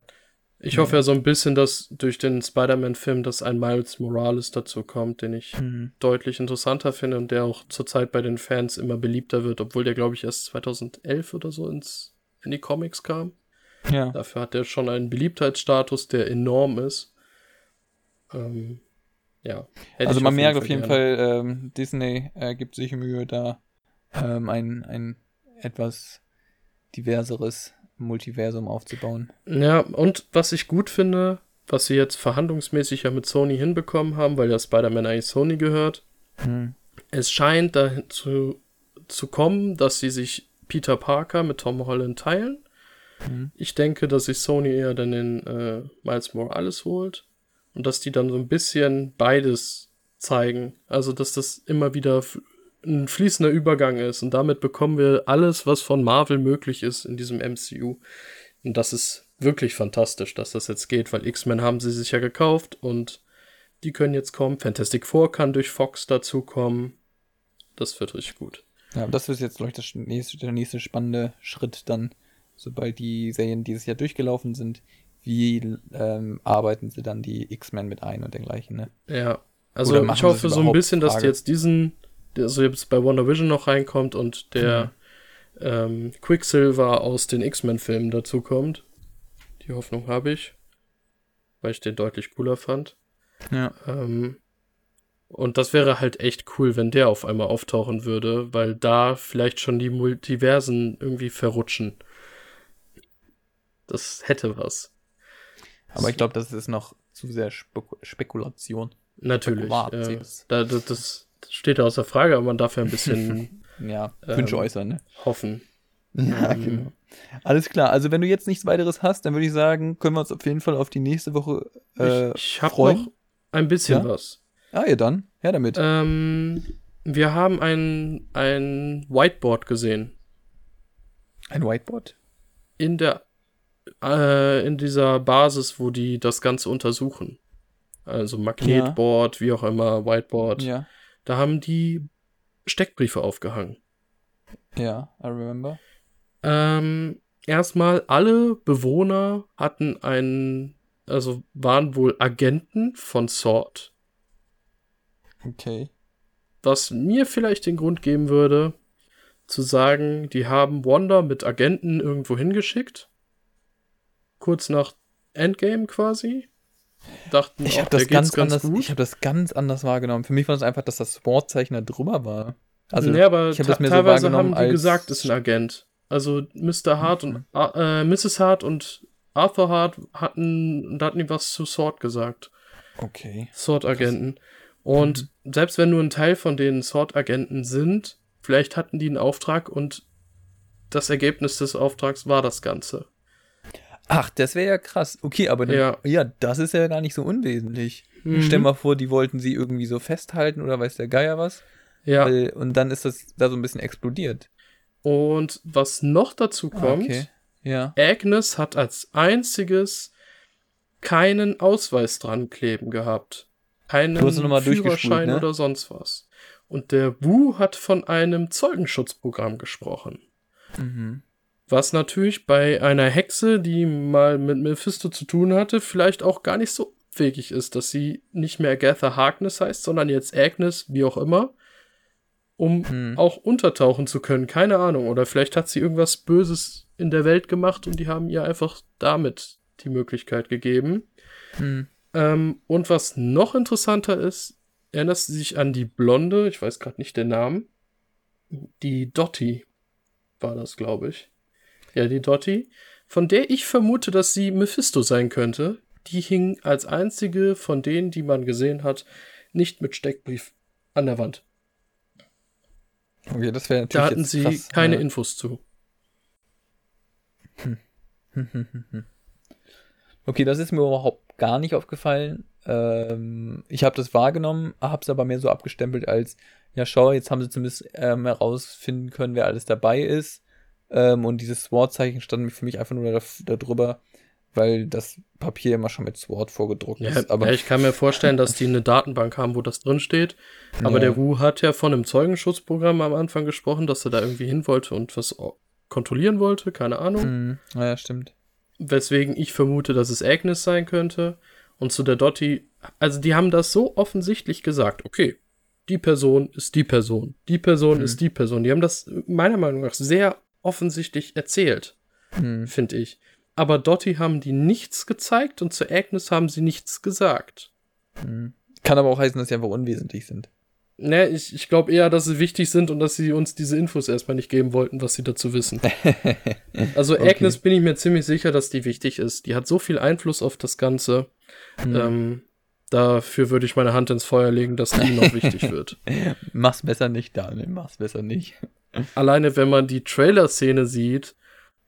ich hoffe ja so ein bisschen, dass durch den Spider-Man-Film, dass ein Miles Morales dazu kommt, den ich mhm. deutlich interessanter finde und der auch zurzeit bei den Fans immer beliebter wird, obwohl der, glaube ich, erst 2011 oder so ins, in die Comics kam. Ja. Dafür hat er schon einen Beliebtheitsstatus, der enorm ist. Ähm, ja. Also man merkt auf jeden Fall, ähm, Disney äh, gibt sich Mühe, da ähm, ein, ein etwas diverseres Multiversum aufzubauen. Ja, und was ich gut finde, was sie jetzt verhandlungsmäßig ja mit Sony hinbekommen haben, weil ja Spider-Man eigentlich Sony gehört, hm. es scheint dazu zu kommen, dass sie sich Peter Parker mit Tom Holland teilen. Hm. Ich denke, dass sich Sony eher dann in äh, Miles Morales holt und dass die dann so ein bisschen beides zeigen. Also, dass das immer wieder ein fließender Übergang ist und damit bekommen wir alles, was von Marvel möglich ist in diesem MCU. Und das ist wirklich fantastisch, dass das jetzt geht, weil X-Men haben sie sich ja gekauft und die können jetzt kommen. Fantastic Four kann durch Fox dazukommen. Das wird richtig gut. Ja, das ist jetzt, glaube ich, das nächste, der nächste spannende Schritt dann, sobald die Serien dieses Jahr durchgelaufen sind. Wie ähm, arbeiten sie dann die X-Men mit ein und dergleichen, ne? Ja, also ich hoffe so ein bisschen, dass die jetzt diesen der so jetzt bei Wonder Vision noch reinkommt und der mhm. ähm, Quicksilver aus den X-Men-Filmen dazu kommt. Die Hoffnung habe ich, weil ich den deutlich cooler fand. Ja. Ähm, und das wäre halt echt cool, wenn der auf einmal auftauchen würde, weil da vielleicht schon die Multiversen irgendwie verrutschen. Das hätte was. Aber ich glaube, das ist noch zu sehr Spek Spekulation. Natürlich. Äh, da, das steht ja außer Frage, aber man darf ja ein bisschen ja, Wünsche ähm, äußern, ne? Hoffen. Ja, ähm, genau. Alles klar. Also wenn du jetzt nichts weiteres hast, dann würde ich sagen, können wir uns auf jeden Fall auf die nächste Woche äh, Ich, ich habe noch ein bisschen ja? was. Ah, ja dann. Her damit. Ähm, wir haben ein, ein Whiteboard gesehen. Ein Whiteboard? In der äh, in dieser Basis, wo die das Ganze untersuchen. Also Magnetboard, ja. wie auch immer, Whiteboard. Ja. Da haben die Steckbriefe aufgehangen. Ja, I remember. Ähm, erstmal, alle Bewohner hatten einen, also waren wohl Agenten von Sword. Okay. Was mir vielleicht den Grund geben würde, zu sagen, die haben Wanda mit Agenten irgendwo hingeschickt. Kurz nach Endgame quasi dachten, ich habe das ganz, ganz anders, gut. Ich habe das ganz anders wahrgenommen. Für mich war es einfach, dass das Wortzeichen da drüber war. Also nee, aber ich hab das mir teilweise so haben die gesagt, ist ein Agent. Also Mr. Hart und äh, Mrs. Hart und Arthur Hart hatten, da hatten die was zu Sword gesagt. Okay. Sword-Agenten. Und mhm. selbst wenn nur ein Teil von den Sword-Agenten sind, vielleicht hatten die einen Auftrag und das Ergebnis des Auftrags war das Ganze. Ach, das wäre ja krass. Okay, aber dann, ja. ja, das ist ja gar nicht so unwesentlich. Mhm. Stell mal vor, die wollten sie irgendwie so festhalten oder weiß der Geier was. Ja. Weil, und dann ist das da so ein bisschen explodiert. Und was noch dazu ah, kommt, okay. ja. Agnes hat als einziges keinen Ausweis dran kleben gehabt. Keinen Führerschein ne? oder sonst was. Und der Wu hat von einem Zeugenschutzprogramm gesprochen. Mhm. Was natürlich bei einer Hexe, die mal mit Mephisto zu tun hatte, vielleicht auch gar nicht so abwegig ist, dass sie nicht mehr Agatha Harkness heißt, sondern jetzt Agnes, wie auch immer, um hm. auch untertauchen zu können. Keine Ahnung. Oder vielleicht hat sie irgendwas Böses in der Welt gemacht und die haben ihr einfach damit die Möglichkeit gegeben. Hm. Ähm, und was noch interessanter ist, erinnerst du dich an die Blonde, ich weiß gerade nicht den Namen, die Dottie war das, glaube ich. Ja, die Dottie, von der ich vermute, dass sie Mephisto sein könnte. Die hing als einzige von denen, die man gesehen hat, nicht mit Steckbrief an der Wand. Okay, das wäre natürlich. Da hatten sie krass, keine ja. Infos zu. Hm. okay, das ist mir überhaupt gar nicht aufgefallen. Ähm, ich habe das wahrgenommen, habe es aber mehr so abgestempelt als, ja, schau, jetzt haben sie zumindest ähm, herausfinden können, wer alles dabei ist. Ähm, und dieses SWORD-Zeichen stand für mich einfach nur da, da drüber, weil das Papier immer schon mit SWORD vorgedruckt ja, ist. Aber ja, ich kann mir vorstellen, dass die eine Datenbank haben, wo das drin steht. Aber ja. der Wu hat ja von einem Zeugenschutzprogramm am Anfang gesprochen, dass er da irgendwie hin wollte und was kontrollieren wollte, keine Ahnung. Mhm. Ja, stimmt. Weswegen ich vermute, dass es Agnes sein könnte. Und zu der Dotti, also die haben das so offensichtlich gesagt, okay, die Person ist die Person, die Person mhm. ist die Person. Die haben das meiner Meinung nach sehr offensichtlich erzählt, mhm. finde ich. Aber Dottie haben die nichts gezeigt und zu Agnes haben sie nichts gesagt. Mhm. Kann aber auch heißen, dass sie einfach unwesentlich sind. Ne, ich, ich glaube eher, dass sie wichtig sind und dass sie uns diese Infos erstmal nicht geben wollten, was sie dazu wissen. also okay. Agnes bin ich mir ziemlich sicher, dass die wichtig ist. Die hat so viel Einfluss auf das Ganze. Mhm. Ähm, dafür würde ich meine Hand ins Feuer legen, dass die noch wichtig wird. Mach's besser nicht, Daniel, mach's besser nicht. Alleine, wenn man die Trailer-Szene sieht,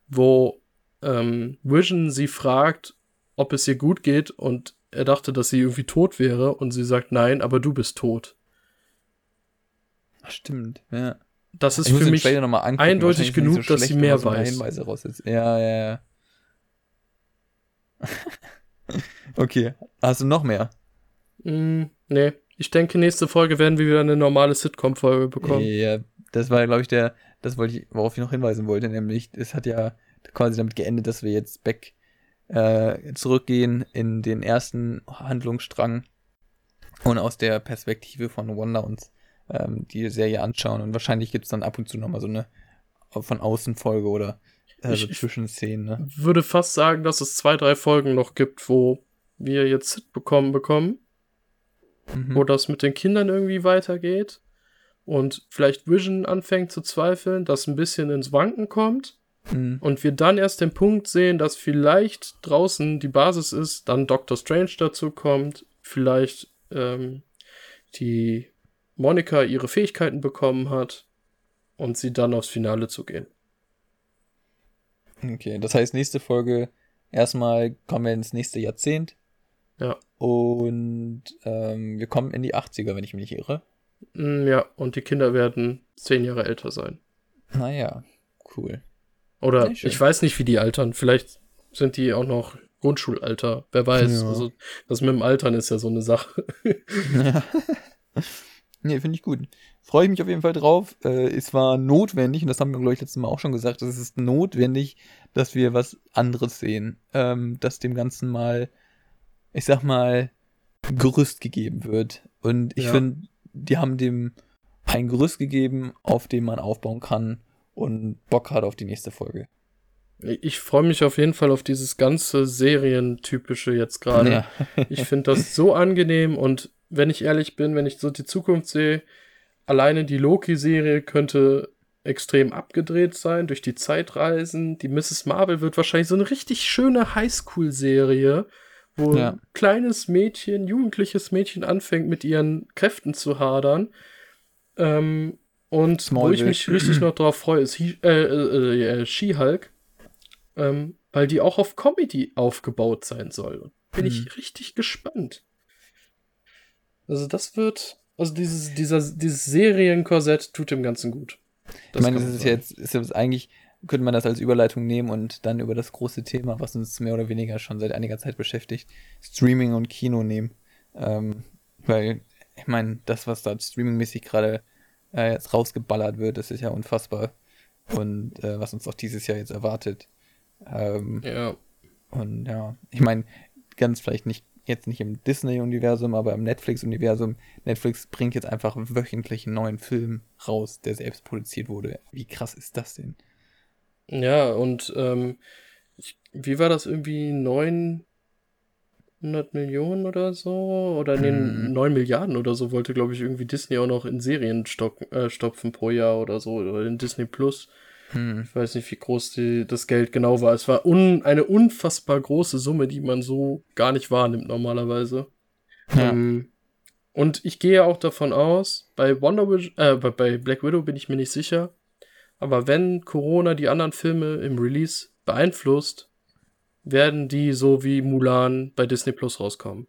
wo ähm, Vision sie fragt, ob es ihr gut geht und er dachte, dass sie irgendwie tot wäre und sie sagt nein, aber du bist tot. Ach, stimmt, ja. Das ist für mich eindeutig genug, so dass sie mehr weiß. Hinweise raus Ja, ja, ja. okay, hast du noch mehr? Mm, nee, ich denke, nächste Folge werden wir wieder eine normale Sitcom-Folge bekommen. Ja, das war, glaube ich, der, das wollte ich, worauf ich noch hinweisen wollte, nämlich, es hat ja quasi damit geendet, dass wir jetzt back äh, zurückgehen in den ersten Handlungsstrang und aus der Perspektive von Wanda uns ähm, die Serie anschauen. Und wahrscheinlich gibt es dann ab und zu nochmal so eine von außen Folge oder äh, so Zwischenszenen. Ne? würde fast sagen, dass es zwei, drei Folgen noch gibt, wo wir jetzt bekommen bekommen. Mhm. Wo das mit den Kindern irgendwie weitergeht. Und vielleicht Vision anfängt zu zweifeln, dass ein bisschen ins Wanken kommt. Mhm. Und wir dann erst den Punkt sehen, dass vielleicht draußen die Basis ist, dann Doctor Strange dazu kommt, vielleicht ähm, die Monika ihre Fähigkeiten bekommen hat und sie dann aufs Finale zu gehen. Okay, das heißt, nächste Folge erstmal kommen wir ins nächste Jahrzehnt. Ja. Und ähm, wir kommen in die 80er, wenn ich mich nicht irre. Mm, ja, und die Kinder werden zehn Jahre älter sein. Naja, cool. Oder ich weiß nicht, wie die altern. Vielleicht sind die auch noch Grundschulalter. Wer weiß. Ja. Also, das mit dem Altern ist ja so eine Sache. ja. Nee, finde ich gut. Freue ich mich auf jeden Fall drauf. Äh, es war notwendig, und das haben wir, glaube ich, letztes Mal auch schon gesagt, es ist notwendig, dass wir was anderes sehen. Ähm, dass dem Ganzen mal, ich sag mal, Gerüst gegeben wird. Und ich ja. finde, die haben dem ein Gerüst gegeben, auf dem man aufbauen kann und Bock hat auf die nächste Folge. Ich freue mich auf jeden Fall auf dieses ganze Serientypische jetzt gerade. Ja. ich finde das so angenehm und wenn ich ehrlich bin, wenn ich so die Zukunft sehe, alleine die Loki-Serie könnte extrem abgedreht sein durch die Zeitreisen. Die Mrs. Marvel wird wahrscheinlich so eine richtig schöne Highschool-Serie, wo ja. ein kleines Mädchen, jugendliches Mädchen anfängt, mit ihren Kräften zu hadern. Ähm, und Small wo ich mich richtig noch drauf freue, ist äh, äh, äh, She-Hulk, ähm, weil die auch auf Comedy aufgebaut sein soll. Bin hm. ich richtig gespannt. Also das wird, also dieses, dieser, dieses Serienkorsett tut dem Ganzen gut. Das ich meine, das ist jetzt, ist jetzt eigentlich, könnte man das als Überleitung nehmen und dann über das große Thema, was uns mehr oder weniger schon seit einiger Zeit beschäftigt, Streaming und Kino nehmen. Ähm, weil, ich meine, das, was da streamingmäßig gerade äh, jetzt rausgeballert wird, das ist ja unfassbar. Und äh, was uns auch dieses Jahr jetzt erwartet. Ähm, ja. Und ja, ich meine, ganz vielleicht nicht jetzt nicht im Disney-Universum, aber im Netflix-Universum. Netflix bringt jetzt einfach wöchentlich einen neuen Film raus, der selbst produziert wurde. Wie krass ist das denn? Ja, und ähm, ich, wie war das irgendwie? 900 Millionen oder so? Oder nee, Hm. 9 Milliarden oder so wollte, glaube ich, irgendwie Disney auch noch in Serien stock, äh, stopfen pro Jahr oder so. Oder in Disney Plus. Hm. Ich weiß nicht, wie groß die, das Geld genau war. Es war un, eine unfassbar große Summe, die man so gar nicht wahrnimmt normalerweise. Ja. Ähm, und ich gehe auch davon aus, bei Wonder Vision, äh, bei Black Widow bin ich mir nicht sicher. Aber wenn Corona die anderen Filme im Release beeinflusst, werden die so wie Mulan bei Disney Plus rauskommen.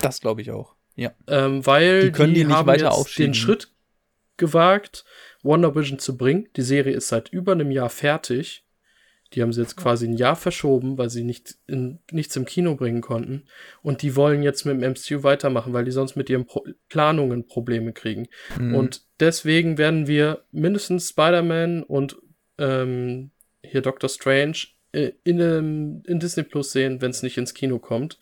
Das glaube ich auch. Ja. Ähm, weil Die können die nicht haben weiter jetzt den Schritt gewagt, Wonder Vision zu bringen. Die Serie ist seit über einem Jahr fertig. Die haben sie jetzt quasi ein Jahr verschoben, weil sie nicht in, nichts im Kino bringen konnten. Und die wollen jetzt mit dem MCU weitermachen, weil die sonst mit ihren Pro Planungen Probleme kriegen. Hm. Und deswegen werden wir mindestens Spider-Man und ähm, hier Doctor Strange äh, in, ähm, in Disney Plus sehen, wenn es nicht ins Kino kommt.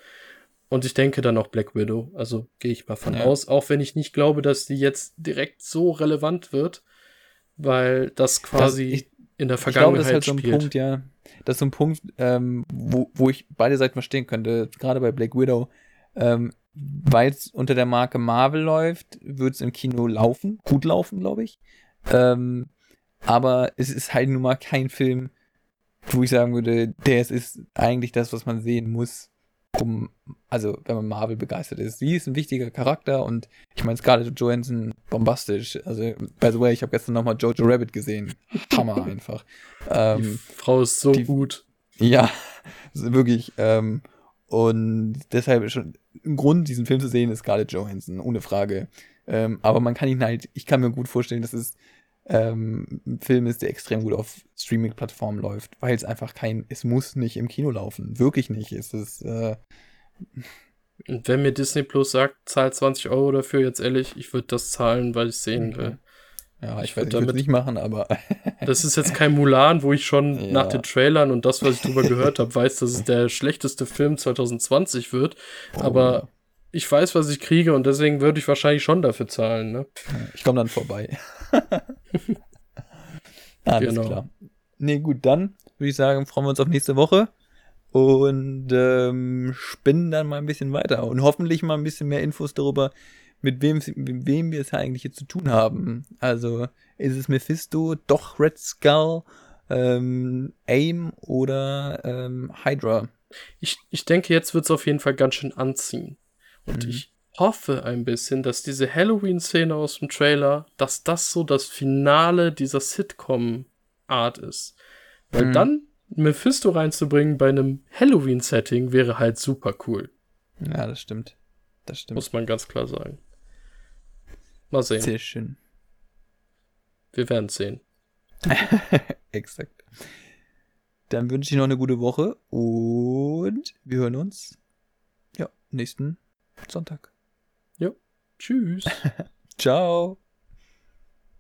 Und ich denke dann auch Black Widow. Also gehe ich mal von Ja. aus, auch wenn ich nicht glaube, dass die jetzt direkt so relevant wird, weil das quasi ich- in der Ich glaube, Vergangenheit das ist halt so ein. Punkt, ja. Das ist so ein Punkt, ähm, wo, wo ich beide Seiten verstehen könnte. Gerade bei Black Widow. Ähm, Weil es unter der Marke Marvel läuft, wird es im Kino laufen. Gut laufen, glaube ich. Ähm, aber es ist halt nun mal kein Film, wo ich sagen würde, der es ist eigentlich das, was man sehen muss, um, also wenn man Marvel begeistert ist. Sie ist ein wichtiger Charakter und ich meine Scarlett Johansson bombastisch. Also, by the way, ich habe gestern nochmal Jojo Rabbit gesehen. Hammer einfach. Die Ähm, Frau ist so die- gut. ja, wirklich. Ähm, und deshalb ist schon ein Grund, diesen Film zu sehen, ist Scarlett Johansson, ohne Frage. Ähm, aber man kann ihn halt, ich kann mir gut vorstellen, dass es ähm, Film ist, der extrem gut auf Streaming-Plattformen läuft, weil es einfach kein, es muss nicht im Kino laufen. Wirklich nicht. Es ist, äh, Und wenn mir Disney Plus sagt, zahl 20 Euro dafür, jetzt ehrlich, ich würde das zahlen, weil ich sehen will. ja, ich, Ich würde damit- nicht machen, aber Das ist jetzt kein Mulan, wo ich schon Ja. nach den Trailern und das, was ich drüber gehört habe, weiß, dass es der schlechteste Film 2020 wird. Aber ich weiß, was ich kriege und deswegen würde ich wahrscheinlich schon dafür zahlen. Ne? ich komme dann vorbei. Alles Genau. klar. Nee, gut, dann würde ich sagen, freuen wir uns auf nächste Woche und ähm, spinnen dann mal ein bisschen weiter und hoffentlich mal ein bisschen mehr Infos darüber, mit wem, mit wem wir es eigentlich hier zu tun haben. Also ist es Mephisto, doch Red Skull, ähm, AIM oder ähm, Hydra? Ich, ich denke, jetzt wird es auf jeden Fall ganz schön anziehen. Und Mhm. ich hoffe ein bisschen, dass diese Halloween-Szene aus dem Trailer, dass das so das Finale dieser Sitcom-Art ist. Weil Mhm. dann Mephisto reinzubringen bei einem Halloween-Setting wäre halt super cool. Ja, das stimmt. Das stimmt. Muss man ganz klar sagen. Mal sehen. Sehr schön. Wir werden sehen. Exakt. Dann wünsche ich noch eine gute Woche und wir hören uns ja nächsten Sonntag. Tschüss. Ciao.